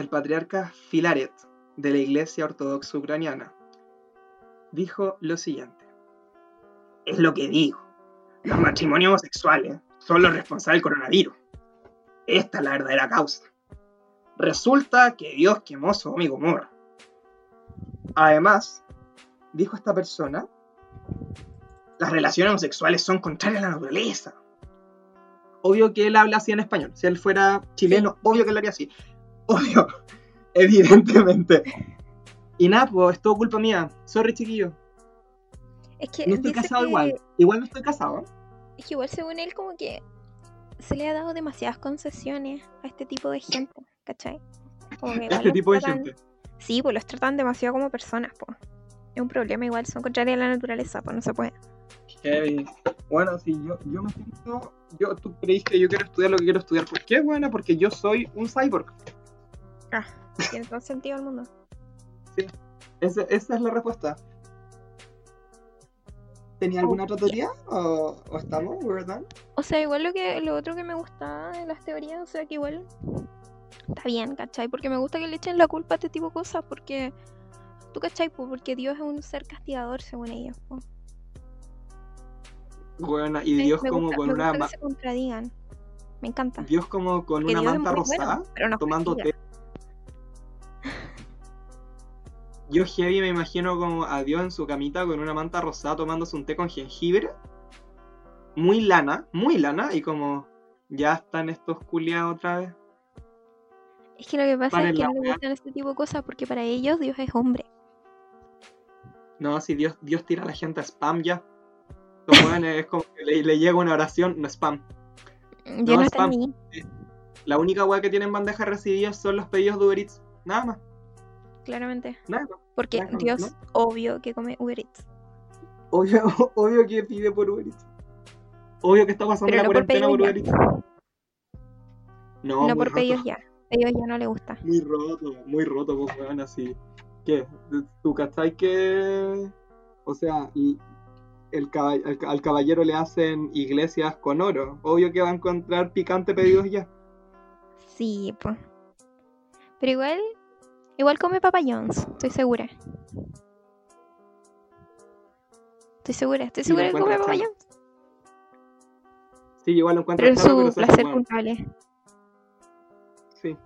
El patriarca Filaret de la Iglesia Ortodoxa Ucraniana dijo lo siguiente. Es lo que digo. Los matrimonios homosexuales son los responsables del coronavirus. Esta es la verdadera causa. Resulta que Dios quemó Sodoma y Gomorra. Además, dijo esta persona, las relaciones homosexuales son contrarias a la naturaleza. Obvio que él habla así en español. Si él fuera chileno, obvio que lo haría así. Obvio, evidentemente. Y nada, pues es todo culpa mía. Sorry, chiquillo.
Es que,
No estoy casado
que-
igual. Igual no estoy casado.
es que igual según él como que se le ha dado demasiadas concesiones a este tipo de gente, ¿cachai? Como que
Este tipo de
tratan-
gente.
Sí, pues los tratan demasiado como personas, pues. Es un problema igual, son contrarias a la naturaleza, pues no se puede.
Heavy. Bueno, si yo, yo me siento. Yo, tú creís que yo quiero estudiar lo que quiero estudiar. ¿Por qué? Bueno, porque yo soy un cyborg.
Ah, tiene todo sentido el mundo.
Esa, esa es la respuesta. ¿Tenía alguna otra teoría? ¿O, o estamos? ¿We're done?
O sea, igual lo que lo otro que me gustaba de las teorías, o sea, que igual está bien, ¿cachai? Porque me gusta que le echen la culpa a este tipo de cosas, porque tú, ¿cachai? Pues porque Dios es un ser castigador, según ellos. pues.
Bueno, y Dios
me
como
gusta-
con
me
una.
gusta que se contradigan. Me encanta.
Dios como con
Porque
una
Dios
manta
bueno,
rosada.
nos
tomando té. Yo heavy me imagino como a Dios en su camita con una manta rosada tomándose un té con jengibre. Muy lana, muy lana, y como ya están estos culiados otra vez.
Es que lo que pasa es que no le gustan este tipo de cosas porque para ellos Dios es hombre.
No, si Dios, Dios tira a la gente a spam ya. Los weones es como que le, le llega una oración, no spam.
Yo
No,
no
spam.
entendí.
La única weá que tienen bandeja recibida son los pedidos de Uber Eats. Nada más,
Claramente. Porque
Claro,
Dios,
¿no?
obvio que come Uber Eats.
Obvio, obvio que pide por Uber Eats. Obvio que está pasando
Pero
la
no por
cuarentena por Uber Eats. No,
No, por
roto,
pedidos ya. Pedidos ya no le gusta.
Muy roto, muy roto, pues weón, así. ¿Qué? ¿Tú cachai que.? O sea, y el caba- al, al caballero le hacen iglesias con oro. Obvio que va a encontrar picante pedidos ya.
Sí, pues. Pero igual, igual come Papa John's, estoy segura. Estoy segura, estoy
Sí,
segura que come Papa. John's.
Sí, igual lo encuentro
Pero es
charo,
su
pero
placer culpable.
Sí.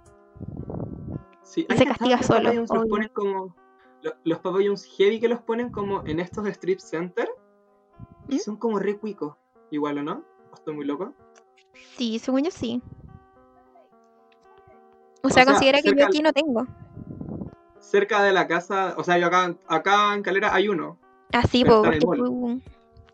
Sí,
Y se castiga solo,
los ponen como. lo- Los Papa John's heavy que los ponen como en estos strip center. Y
¿Mm?
son como re cuicos. Igual, ¿o no? ¿O estoy muy loco?
Sí, según yo sí. O sea,
sea,
considera que yo
al-
aquí no tengo.
Cerca de la casa, o sea, yo acá, acá en Calera hay uno.
Ah, sí,
Pero
po,
está
porque.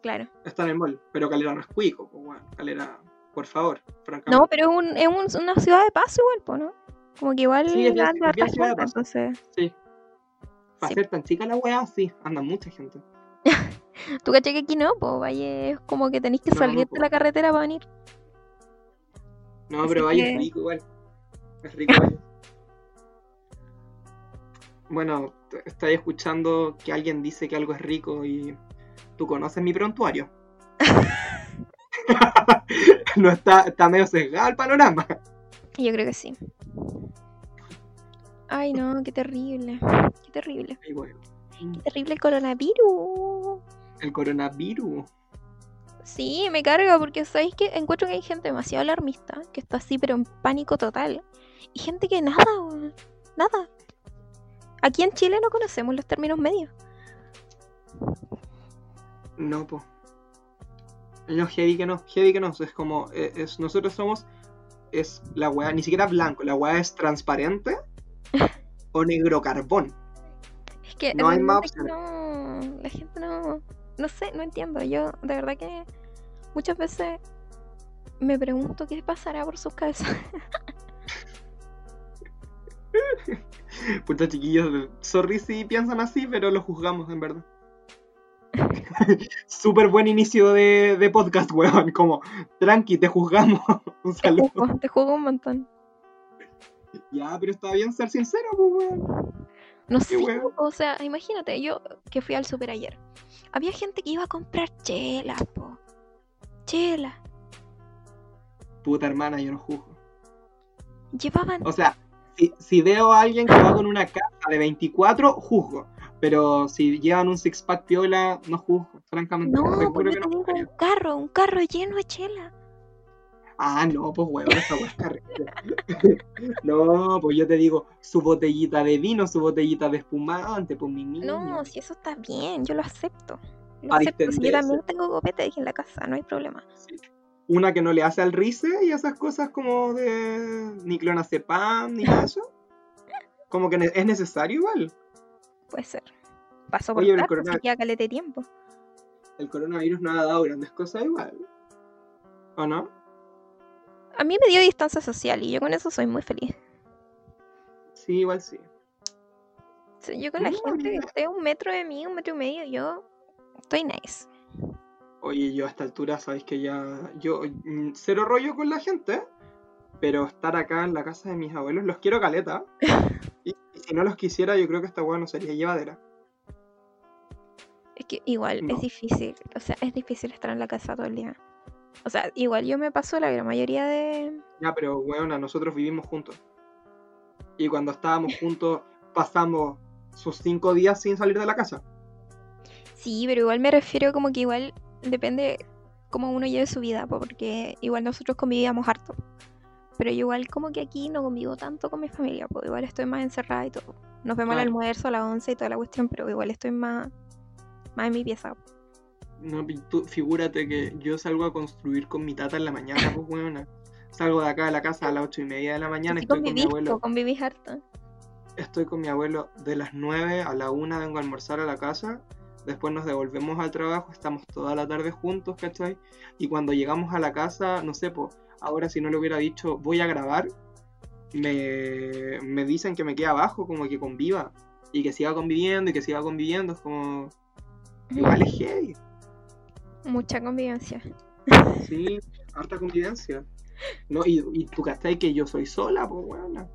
Claro.
Está en el mall. Pero Calera no es cuico, pues bueno. Calera, por favor, francamente.
No, pero es, un- es un- una ciudad de paso igual, po, ¿no? Como que igual
Sí, es es bien
harta
ciudad de paso.
entonces.
Sí. Para
Sí.
ser tan chica la weá, sí, anda mucha gente.
Tú caché que aquí no, pues vaya, es como que tenéis que
No,
salir de la carretera para venir.
No,
Así
pero
que-
es rico igual. Es rico vaya. Bueno, estáis escuchando que alguien dice que algo es rico y tú conoces mi prontuario. no está, está medio sesgado el panorama.
Yo creo que sí. Ay, no, qué terrible. Qué terrible.
Ay, bueno.
Qué terrible el coronavirus.
El coronavirus.
Sí, me carga porque sabéis que encuentro que hay gente demasiado alarmista, que está así, pero en pánico total. Y gente que nada, nada. Aquí en Chile no conocemos los términos medios.
No, po. No, heavy que no, heavy que no. Es como, eh, es, nosotros somos, es la weá, ni siquiera blanco, la weá es transparente o negro carbón.
Es que
No hay más
no, la gente no, no sé, no entiendo. Yo de verdad que muchas veces me pregunto qué pasará por sus cabezas.
Puta chiquillos, sorry si piensan así, pero lo juzgamos en verdad. Súper buen inicio de, de podcast, weón. Como, tranqui, te juzgamos. Un
Te
saludo.
juzgo, te juzgo un montón.
Ya, pero está bien ser sincero, pues, weón.
No sé, o sea, imagínate, yo que fui al super ayer. Había gente que iba a comprar chela, po. Chela.
Puta hermana, yo no juzgo.
Llevaban
O sea, si, si veo a alguien que va con una caja de 24, juzgo. Pero si llevan un six pack piola, no juzgo, francamente.
No,
que juzgaría.
un carro, un carro lleno de chela.
Ah, no, pues weón, esa. No, pues yo te digo, su botellita de vino, su botellita de espumante, pues mi niño.
No, si eso está bien, yo lo acepto. Lo acepto. Si yo también tengo copete aquí en la casa, no hay problema.
Sí. Una que no le hace al rice y esas cosas como de ni clonazepam ni nada eso. Como que ne- es necesario igual.
Puede ser. Paso
Oye, pero el
por
corona-
si queda calete tiempo.
El coronavirus no ha dado grandes cosas igual. ¿O no?
A mí me dio distancia social y yo con eso soy muy feliz.
Sí, igual sí.
Yo con la
No,
gente que esté un metro de mí, un metro y medio, yo estoy nice.
Oye, yo a esta altura, sabéis que ya. Yo, mm, cero rollo con la gente, pero estar acá en la casa de mis abuelos, los quiero caleta. Y, y si no los quisiera, yo creo que esta weá no sería llevadera.
Es que igual
No.
es difícil, o sea, es difícil estar en la casa todo el día. O sea, igual yo me paso la gran mayoría de...
Ya, pero weona, nosotros vivimos juntos. Y cuando estábamos juntos, pasamos sus cinco días sin salir de la casa.
Sí, pero igual me refiero como que igual depende cómo uno lleve su vida, po, porque igual nosotros convivíamos harto. Pero yo igual como que aquí no convivo tanto con mi familia, pues igual estoy más encerrada y todo. Nos vemos al almuerzo a las 11 y toda la cuestión, pero igual estoy más, más en mi pieza.
No, tú, figúrate que yo salgo a construir con mi tata en la mañana, pues weona. Salgo de acá de la casa a las ocho y media de la mañana, estoy con mi abuelo.
convivís harto.
Estoy con mi abuelo de las 9 a la 1 vengo a almorzar a la casa. Después nos devolvemos al trabajo, estamos toda la tarde juntos, ¿cachai? Y cuando llegamos a la casa, no sé, pues ahora si no le hubiera dicho voy a grabar, me, me dicen que me quede abajo, como que conviva, y que siga conviviendo y que siga conviviendo, es como... Igual es heavy.
Mucha convivencia.
Sí, harta convivencia. No, y, y tú cachai que yo soy sola, pues bueno.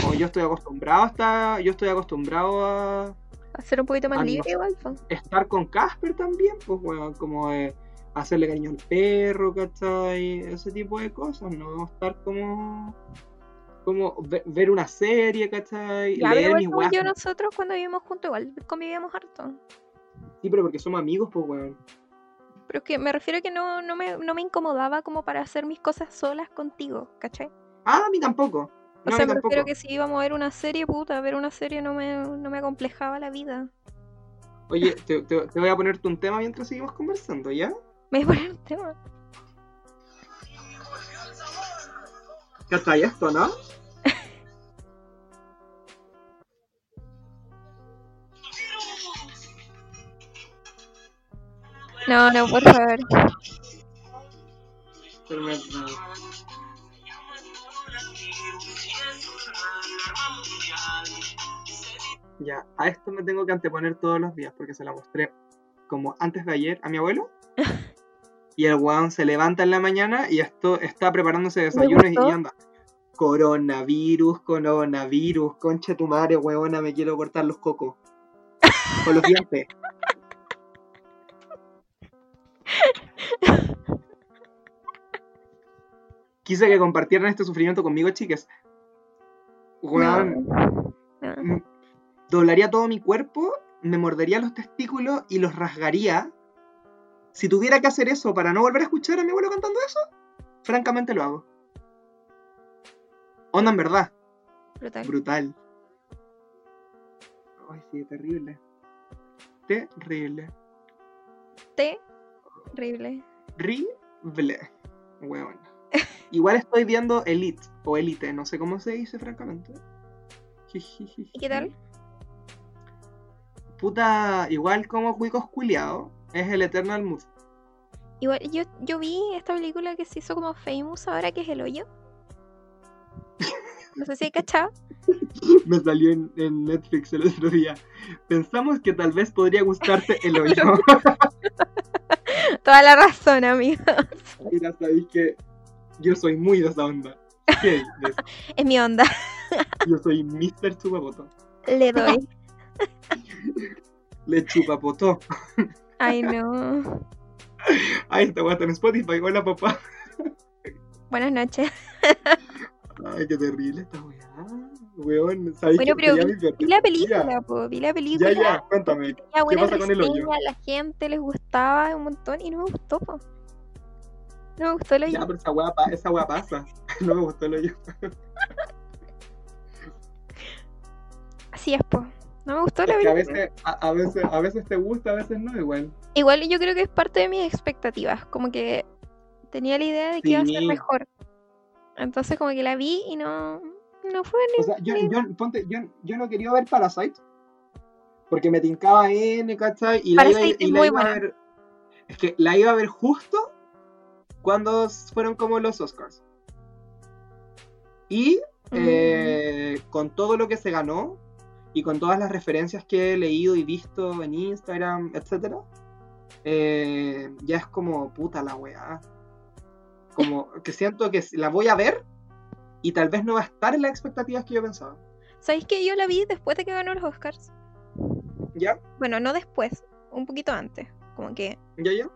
Como yo estoy acostumbrado a estar, yo estoy acostumbrado a
A ser un poquito más
Ah,
libre igual,
estar con Casper también, pues bueno, como eh, hacerle cariño al perro, ¿cachai? Ese tipo de cosas, no estar como como ve- ver una serie, ¿cachai?
Ya, pero
Leer
igual según
weas.
yo nosotros cuando vivimos juntos igual convivíamos harto.
Sí, pero porque somos amigos, pues weón.
Pero es que me refiero a que no, no, me, no me incomodaba como para hacer mis cosas solas contigo, ¿cachai?
Ah, a mí tampoco.
O sea, me a que si íbamos a ver una serie, puta, ver una serie no me, no me acomplejaba la vida.
Oye, te, te- te voy a ponerte un tema mientras seguimos conversando, ¿ya?
Me voy a poner un tema.
¿Cachai esto, no?
No, no, por favor.
Ya, a esto me tengo que anteponer todos los días porque se la mostré como antes de ayer a mi abuelo. Y el weón se levanta en la mañana y esto está preparándose desayuno y anda. Coronavirus, coronavirus, concha tu madre, weona, me quiero cortar los cocos. Con los dientes. Quise que compartieran este sufrimiento conmigo, chicas. Weón,
No. No.
Doblaría todo mi cuerpo, me mordería los testículos y los rasgaría. Si tuviera que hacer eso para no volver a escuchar a mi abuelo cantando eso, francamente lo hago. Onda en verdad,
Brutal.
brutal. Ay, sí, terrible. Terrible.
Te. Horrible.
Horrible. Weón. Igual estoy viendo Elite o Elite, no sé cómo se dice francamente.
¿Y qué tal?
Puta, igual como cuicos culiados, es el Eternal Mood.
Igual, yo, yo vi esta película que se hizo como famous ahora, que es El Hoyo. No sé si hay cachado.
Me salió en, en Netflix el otro día. Pensamos que tal vez podría gustarte el hoyo.
Toda la razón, amigo.
Mira, sabéis que yo soy muy de esa onda. ¿Qué dices?
Es mi onda.
Yo soy Mr. Chupapoto.
Le doy.
Le chupapotó.
Ay, no.
Ay, esta está en Spotify. Hola, papá.
Buenas noches.
Ay, qué terrible esta weá. Weón, ¿sabéis
Bueno,
que
pero vi, vi la película, po. Vi la película.
Ya, ya, cuéntame.
buenas
pasa con el hoyo?
reseñas, La gente les gustaba un montón y no me gustó, po. No me gustó el hoyo.
Ya, pero esa weá, esa weá pasa. No me gustó el hoyo.
Así es, po. No me gustó la
Es
película.
veces, a, a veces, a veces te gusta, a veces no, igual.
Igual yo creo que es parte de mis expectativas. Como que tenía la idea de que iba a ser mejor. Entonces como que la vi y no, no fue ni...
O sea, yo, yo, ponte, yo, yo no quería ver Parasite. Porque me tincaba N, ¿cachai? Y la, iba, y la
muy
iba a ver. Es que la iba a ver justo cuando fueron como los Oscars. Y
Mm.
eh, con todo lo que se ganó y con todas las referencias que he leído y visto en Instagram, etcétera, eh, ya es como puta la weá. Como que siento que la voy a ver y tal vez no va a estar en las expectativas que yo pensaba.
¿Sabéis que yo la vi después de que ganó los Oscars?
¿Ya?
Bueno, no después, un poquito antes. Como que
¿Ya, ya?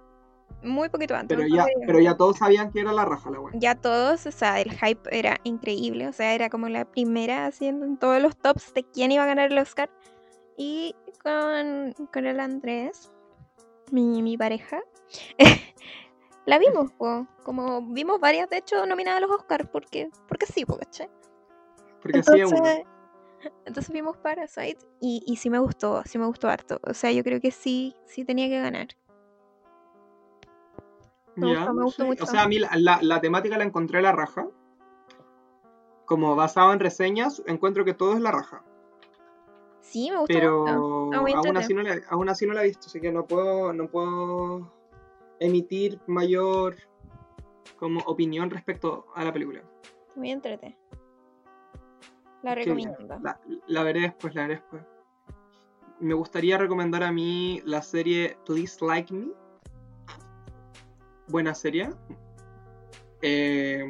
Muy poquito antes.
Pero ya,
de-
pero ya todos sabían que era la raja la weá.
ya todos, o sea, el hype era increíble, o sea, era como la primera haciendo en todos los tops de quién iba a ganar el Oscar. Y con, con el Andrés, mi, mi pareja, la vimos, po, como vimos varias, de hecho, nominadas a los Oscars, porque, porque sí, po, ¿cachai?
Porque.
Entonces, entonces vimos Parasite y, y sí me gustó, sí me gustó harto. O sea, yo creo que sí, sí tenía que ganar. Me
Ya,
gustó, me gustó
sí.
mucho.
O sea, a mí la, la- la temática la encontré la raja. Como basado en reseñas, encuentro que todo es la raja.
Sí, me mucho.
Pero
Está muy
aún así, no la, aún así no la he visto, así que no puedo, no puedo emitir mayor como opinión respecto a la película.
Muy entrete. La recomiendo.
La, la veré después, la veré después. Me gustaría recomendar a mí la serie To Dislike Me. Buena serie. Eh,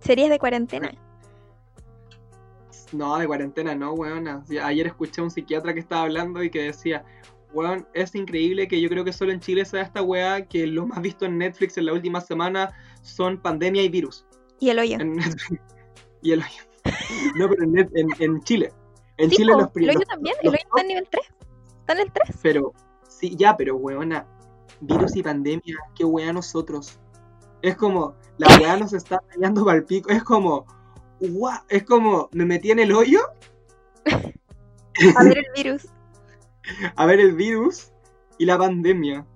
Series de cuarentena.
no, de cuarentena, no, weón. Ayer escuché a un psiquiatra que estaba hablando y que decía, weón, es increíble que yo creo que solo en Chile sea esta weá que lo más visto en Netflix en la última semana son pandemia y virus.
Y el hoyo.
En y el hoyo. No, pero en, Net- en- en Chile. En
Sí,
Chile
po,
los
el
primeros.
hoyo también.
los
El hoyo está en nivel 3. Está en el 3.
Pero, sí, ya, pero weona, virus y pandemia, qué wea nosotros. Es como, la weá nos está dañando para el pico. Es como, es como, me metí en el hoyo
A ver el virus.
a ver el virus y la pandemia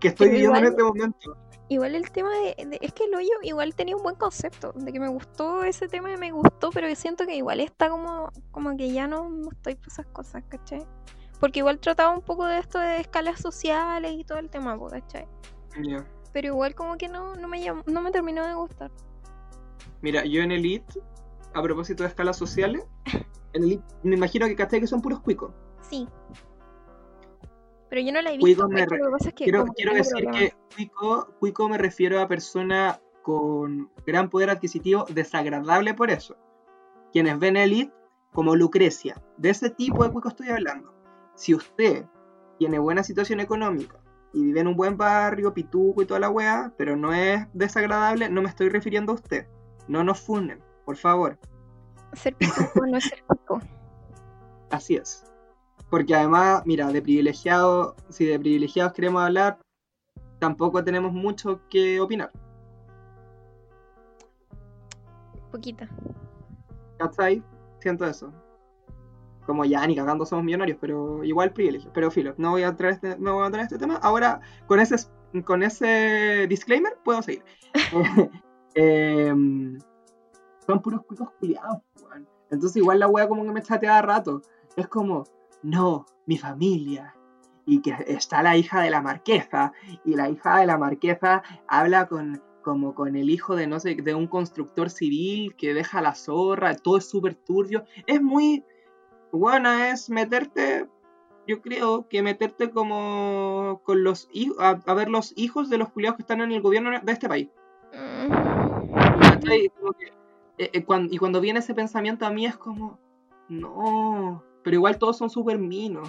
que estoy
Pero
viviendo en este momento.
Igual el tema de, de- Es que el hoyo igual tenía un buen concepto. De que me gustó ese tema y me gustó, pero yo siento que igual está como, como que ya no, no estoy por esas cosas, ¿cachai? Porque igual trataba un poco de esto de escalas sociales y todo el tema, ¿cachai?
Ya.
Pero igual como que no, no, me, llam- no me terminó de gustar.
Mira, yo en Elite, a propósito de escalas sociales, en Elite me imagino que cachai que son puros cuicos.
Sí. Pero yo no la he visto.
me re-
lo que pasa es que
Quiero, quiero decir que cuico, cuico me refiero a persona con gran poder adquisitivo desagradable por eso. Quienes ven Elite como Lucrecia. De ese tipo de cuico estoy hablando. Si usted tiene buena situación económica y vive en un buen barrio, pituco y toda la weá, pero no es desagradable, no me estoy refiriendo a usted. No nos funen, por favor.
Ser pituco no es ser pico.
Así es. Porque además, mira, de privilegiados, si de privilegiados queremos hablar, tampoco tenemos mucho que opinar.
Poquita.
¿Cachai? Siento eso. Como ya ni cagando somos millonarios, pero igual privilegio. Pero filo, no voy a entrar este, no voy a entrar este tema. Ahora, con ese, con ese disclaimer, puedo seguir. Em, son puros cuicos culiados, weón. Entonces igual la wea como que me chatea a rato. Es como, no, mi familia. Y que está la hija de la marquesa. Y la hija de la marquesa habla con, como con el hijo de no sé, de un constructor civil que deja la zorra, todo es súper turbio. Es muy buena, es meterte, yo creo que meterte como con los hijos, a, a ver los hijos de los culiados que están en el gobierno de este país. ¿Cachai? Como que, eh, eh, y cuando viene ese pensamiento a mí es como, no, pero igual todos son súper minos.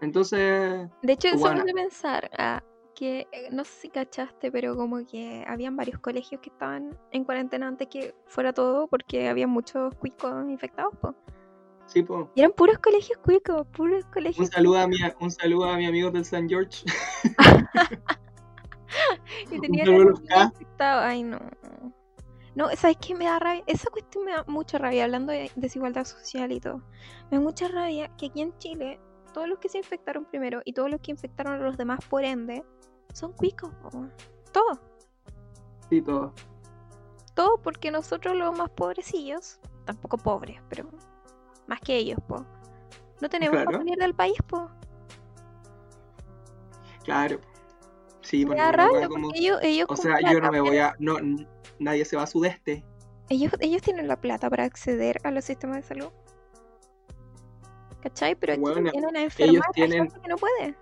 Entonces,
De hecho, eso me
Buena.
hace pensar ah, que, eh, no sé si cachaste, pero como que habían varios colegios que estaban en cuarentena antes que fuera todo porque había muchos cuicos infectados, po.
Sí, po.
Y eran puros colegios cuicos, puros
Un
colegios.
saludo a mi, un saludo a mi amigo del St. George.
Y tenían
saludo a
a
los
los
K.
niños infectados. Ay, no. No, ¿sabes qué me da rabia? Esa cuestión me da mucha rabia, hablando de desigualdad social y todo. Me da mucha rabia que aquí en Chile, todos los que se infectaron primero y todos los que infectaron a los demás por ende, son cuicos. Todos.
Sí, todo.
Todo porque nosotros los más pobrecillos, tampoco pobres, pero más que ellos, po. No tenemos
Claro.
para salir del país, po.
Claro. Sí,
Me
porque
da
una
rabia
wea como-
porque ellos, ellos
O sea, yo no me voy a. No, nadie se va a sudeste.
Ellos, ellos tienen la plata para acceder a los sistemas de salud. ¿Cachai? Pero aquí
Weona,
tienen a enfermar a
tienen-
que no puede.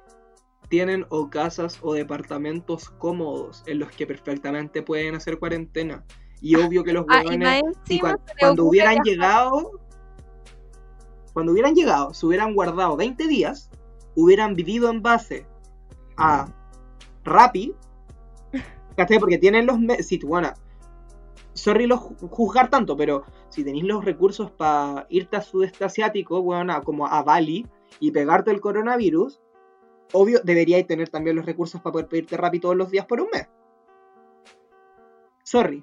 Tienen o casas o departamentos cómodos en los que perfectamente pueden hacer cuarentena. Y obvio que los
Ah, y
cuando
ocurre
hubieran llegado. Cuando hubieran llegado, se hubieran guardado 20 días, hubieran vivido en base a Rappi. ¿Cachai? Porque tienen los. Si, bueno, sorry los ju- juzgar tanto, pero si tenéis los recursos para irte a sudeste asiático, bueno, a- como a Bali, y pegarte el coronavirus, obvio, deberíais tener también los recursos para poder pedirte Rappi todos los días por un mes. Sorry.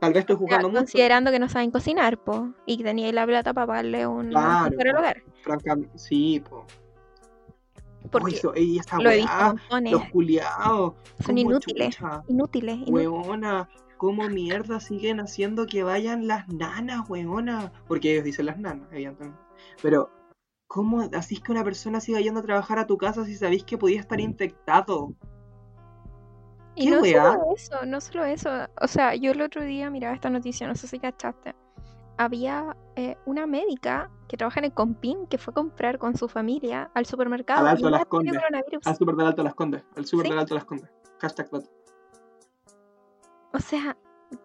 Tal vez estoy jugando mucho.
considerando que no saben cocinar, po. Y que teníais la plata para pagarle un
Claro,
para el hogar.
Francamente, sí, po.
Porque
so- ey, esta
lo he visto montones.
los culiados.
Son inútiles.
chucha.
Inútiles. inútiles.
Weona, ¿cómo mierda siguen haciendo que vayan las nanas, weona? Porque ellos dicen las nanas, evidentemente. Pero, ¿Cómo así que una persona siga yendo a trabajar a tu casa si sabéis que podía estar infectado?
Y
¿Qué
no
weá?
solo eso, no solo eso. O sea, yo el otro día miraba esta noticia, no sé si cachaste. Había eh, una médica que trabaja en el Compin que fue a comprar con su familia al supermercado.
Al Alto
ella
Las Condes. Al super del Alto Las Condes. Al super
¿Sí?
del Alto Las Condes. Hashtag dato.
O sea,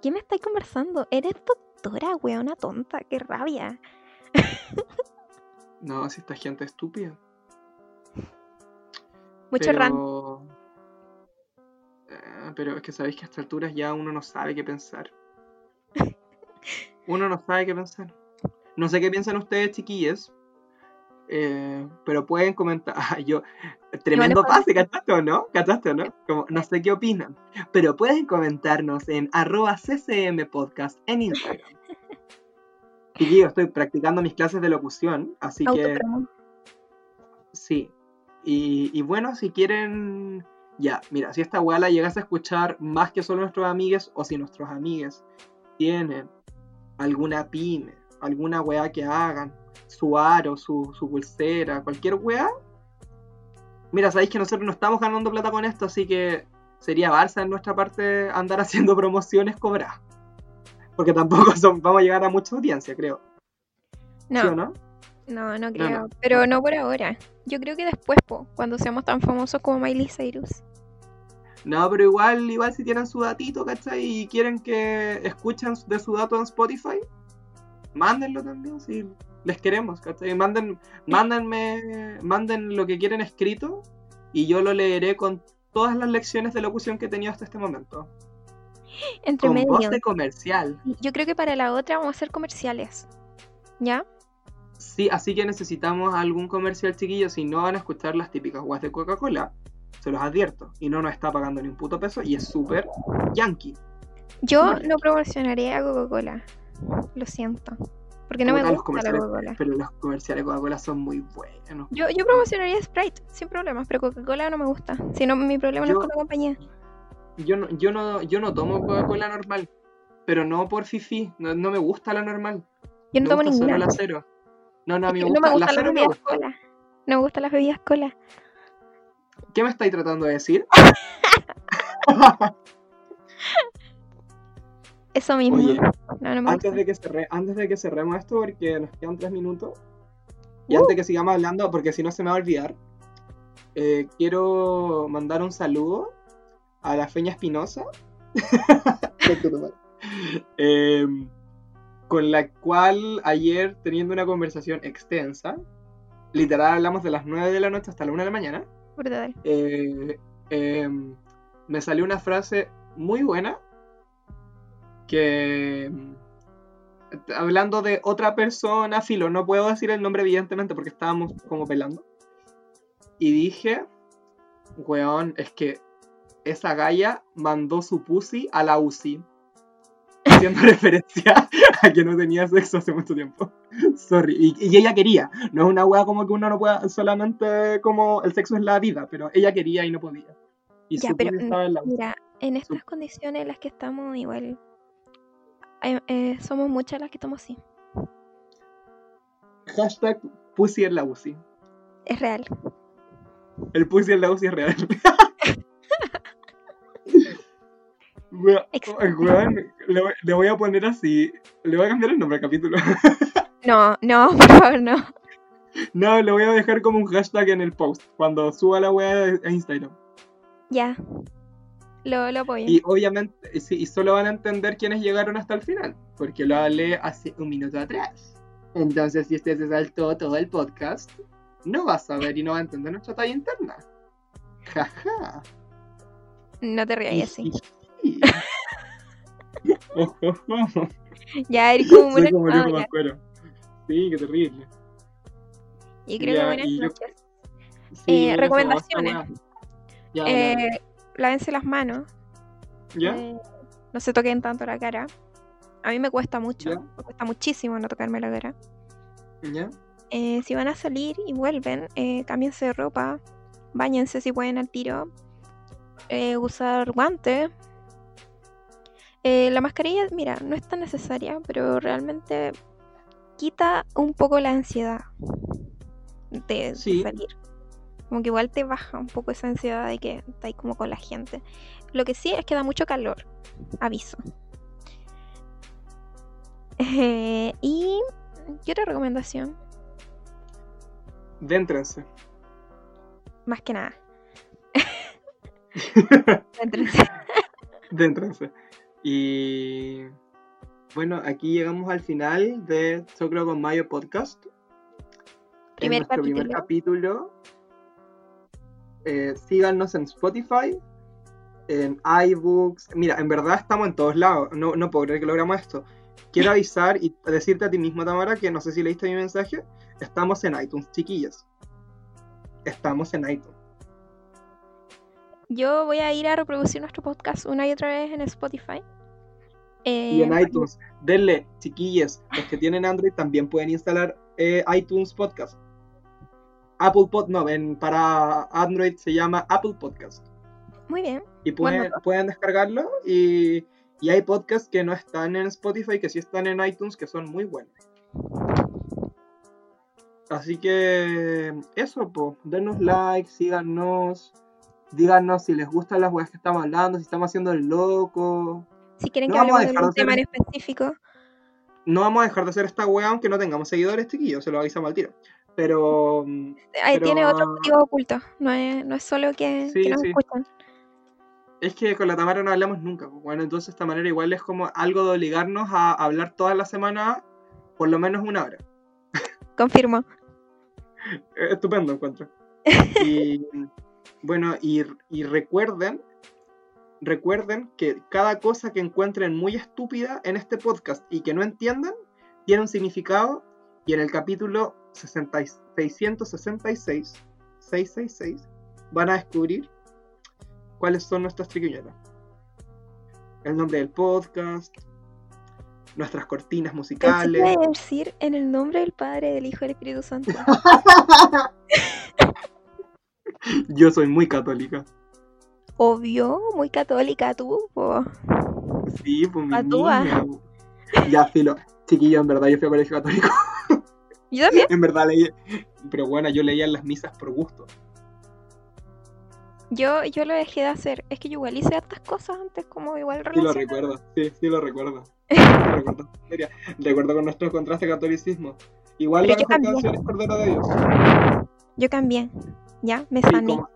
¿qué me estáis conversando? Eres doctora, weona tonta, qué rabia.
No, si esta gente es estúpida.
Mucho rant.
Pero... Eh, pero es que sabéis que a estas alturas ya uno no sabe qué pensar. Uno no sabe qué pensar. No sé qué piensan ustedes, chiquillos. eh, pero pueden comentar. Ah, yo, tremendo pase, ¿cachaste o no? ¿Cachaste o no? Como, no sé qué opinan. Pero pueden comentarnos en arroba CCM Podcast en Instagram. Chiquillos, estoy practicando mis clases de locución, así que. Sí. Y, y bueno, si quieren. Ya, mira, si esta weá la llegas a escuchar más que solo nuestros amigues, o si nuestros amigues tienen alguna pyme, alguna weá que hagan, su aro, su, su pulsera, cualquier weá. Mira, sabéis que nosotros no estamos ganando plata con esto, así que sería Barça en nuestra parte andar haciendo promociones cobradas. Porque tampoco son, vamos a llegar a mucha audiencia, creo. ¿Sí o
No,
no?
no, no
No,
creo.
no.
Pero no por ahora. Yo creo que después, po, cuando seamos tan famosos como Miley Cyrus.
No, pero igual, igual si tienen su datito, ¿cachai? Y quieren que escuchen de su dato en Spotify, mándenlo también, si les queremos, ¿cachai? Manden, mándenme, manden lo que quieren escrito y yo lo leeré con todas las lecciones de locución que he tenido hasta este momento.
Entre
Con voz
medio.
de comercial.
Yo creo que para la otra vamos a hacer comerciales. ¿Ya?
Sí, así que necesitamos algún comercial chiquillo. Si no van a escuchar las típicas guas de Coca-Cola, se los advierto. Y no nos está pagando ni un puto peso y es súper yankee.
Yo
Súper
no promocionaré a Coca-Cola. Lo siento. Porque no me
los
gusta la
comerciales-
Coca-Cola.
Pero los comerciales de Coca-Cola son muy buenos.
Yo, yo promocionaría Sprite, sin problemas, pero Coca-Cola no me gusta. Si no, mi problema no es con la compañía.
Yo no, yo no, yo no tomo Coca-Cola normal, pero no por fifi, no, no me gusta la normal.
Yo no
me
tomo
gusta solo
ninguna.
la cero. No, no, a mí me
no
gusta,
me
la
gustan las
me
bebidas
gusta.
cola. No me gustan las bebidas cola.
¿Qué me estáis tratando de decir?
Eso mismo.
Oye,
no, no me
antes de, que cerre- antes de que cerremos esto, porque nos quedan tres minutos, y
Uh.
antes que sigamos hablando, porque si no se me va a olvidar, eh, quiero mandar un saludo a la Feña Espinosa. Em, con la cual ayer, teniendo una conversación extensa, literal hablamos de las 9 de la noche hasta la 1 de la mañana, eh, em, me salió una frase muy buena que em, hablando de otra persona, filo, no puedo decir el nombre evidentemente porque estábamos como pelando. Y dije, weón, es que esa galla mandó su pussy a la UCI. Haciendo referencia a que no tenía sexo hace mucho tiempo. Sorry. Y, y ella quería. No es una wea como que uno no pueda solamente como el sexo es la vida, pero ella quería y no podía. Y
Ya, pero,
estaba en la.
Mira, en estas condiciones en las que estamos, igual. eh, eh, somos muchas las que estamos así.
Hashtag pussy en la UCI.
Es real.
El pussy en la UCI es real. Weón,
Exacto.
weón, le, voy- le voy a poner así. Le voy a cambiar el nombre al capítulo.
No, no, por favor, no.
No, le voy a dejar como un hashtag en el post cuando suba la wea a Instagram.
Ya. Lo, lo apoyo.
Y obviamente, y sí, y solo van a entender quiénes llegaron hasta el final, porque lo hablé hace un minuto atrás. Entonces, si usted se saltó todo el podcast, no va a saber y no va a entender nuestra talla interna. Jaja.
No te rías así. Ya, eres como
Soy como
animadora.
Pascuero. Sí, qué terrible.
Y creo
Ya,
que buenas
yo-
noches.
Sí,
Eh, recomendaciones.
Ya, dale.
Eh, lávense las manos.
¿Ya?
eh, no se toquen tanto la cara. A mí me cuesta mucho.
Ya.
Me cuesta muchísimo no tocarme la cara.
¿Ya?
Si van a salir y vuelven, eh, cámbiense de ropa. Báñense si pueden al tiro. usar guantes. Eh, la mascarilla, mira, no es tan necesaria, pero realmente quita un poco la ansiedad. de, salir. Como que igual te baja un poco esa ansiedad de que estás como con la gente. Lo que sí es que da mucho calor, aviso. Eh, y. ¿Qué otra recomendación?
Déntrense.
Más que nada. Déntrense.
Déntrense. Y bueno, aquí llegamos al final de Choclo con Mayo Podcast. En nuestro primer
capítulo.
capítulo. Eh, síganos en Spotify, en iBooks. Mira, en verdad estamos en todos lados. No, no puedo creer que logramos esto. Quiero avisar y decirte a ti misma, Tamara, que no sé si leíste mi mensaje. Estamos en iTunes, chiquillas. Estamos en iTunes.
Yo voy a ir a reproducir nuestro podcast una y otra vez en Spotify.
Y en
Eh,
iTunes, denle, chiquillas, los que tienen Android también pueden instalar eh, iTunes Podcast. Apple Pod, no, en, para Android se llama Apple Podcast.
Muy bien.
Y pueden,
Bueno.
pueden descargarlo y, y hay podcasts que no están en Spotify, que sí están en iTunes, que son muy buenos. Así que eso, pues, denos like, síganos, díganos si les gustan las weas que estamos hablando, si estamos haciendo el loco.
Si quieren
No
que hablemos de un tema en específico,
No vamos a dejar de hacer esta wea aunque no tengamos seguidores, chiquillos, se lo avisamos al tiro. Pero mm,
ahí
Pero-
tiene otro motivo oculto. No es, no es solo que,
Sí,
que nos
sí.
escuchan.
es que con la Tamara no hablamos nunca. pues, Bueno, entonces esta manera igual es como algo de obligarnos a hablar toda la semana por lo menos una hora.
Confirmo.
Estupendo encuentro. Y bueno, y, y recuerden, recuerden que cada cosa que encuentren muy estúpida en este podcast y que no entiendan, tiene un significado. Y en el capítulo 60 y- 666, 666, van a descubrir cuáles son nuestras triquiñuelas. El nombre del podcast, nuestras cortinas
Pensé que
musicales.
iba a decir en el nombre del Padre, del Hijo y del Espíritu Santo.
Yo soy muy católica.
Obvio, muy católica tú. po.
Sí, pues mi niña. Ya, filo. Chiquillo, en verdad yo fui a colegio católico.
Yo también.
en verdad leí. Pero bueno, yo leía las misas por gusto.
Yo, yo lo dejé de hacer. Es que yo igual hice hartas cosas antes, como igual
Sí lo recuerdo. Sí, sí lo recuerdo. Sí lo recuerdo. En serio. Recuerdo con nuestro contraste catolicismo. Igual
Pero
la
yo
mejor
cambié.
canción es Cordero de Dios.
Yo también. Ya, me
Sí,
sané.
como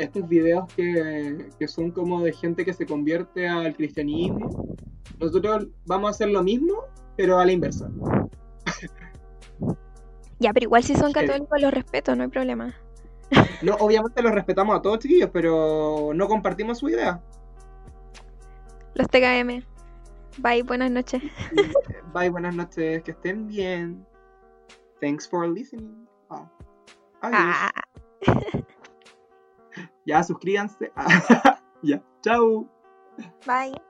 estos videos que, que son como de gente que se convierte al cristianismo. Nosotros vamos a hacer lo mismo, pero a la inversa.
Ya, pero igual si son católicos los respeto, no hay problema.
No, obviamente los respetamos a todos, chiquillos, pero no compartimos su idea.
Los TKM. Bye, buenas noches.
Bye, buenas noches, que estén bien. Thanks for listening. Ah. Adiós.
Ah.
Ya, suscríbanse. ya, chao.
Bye.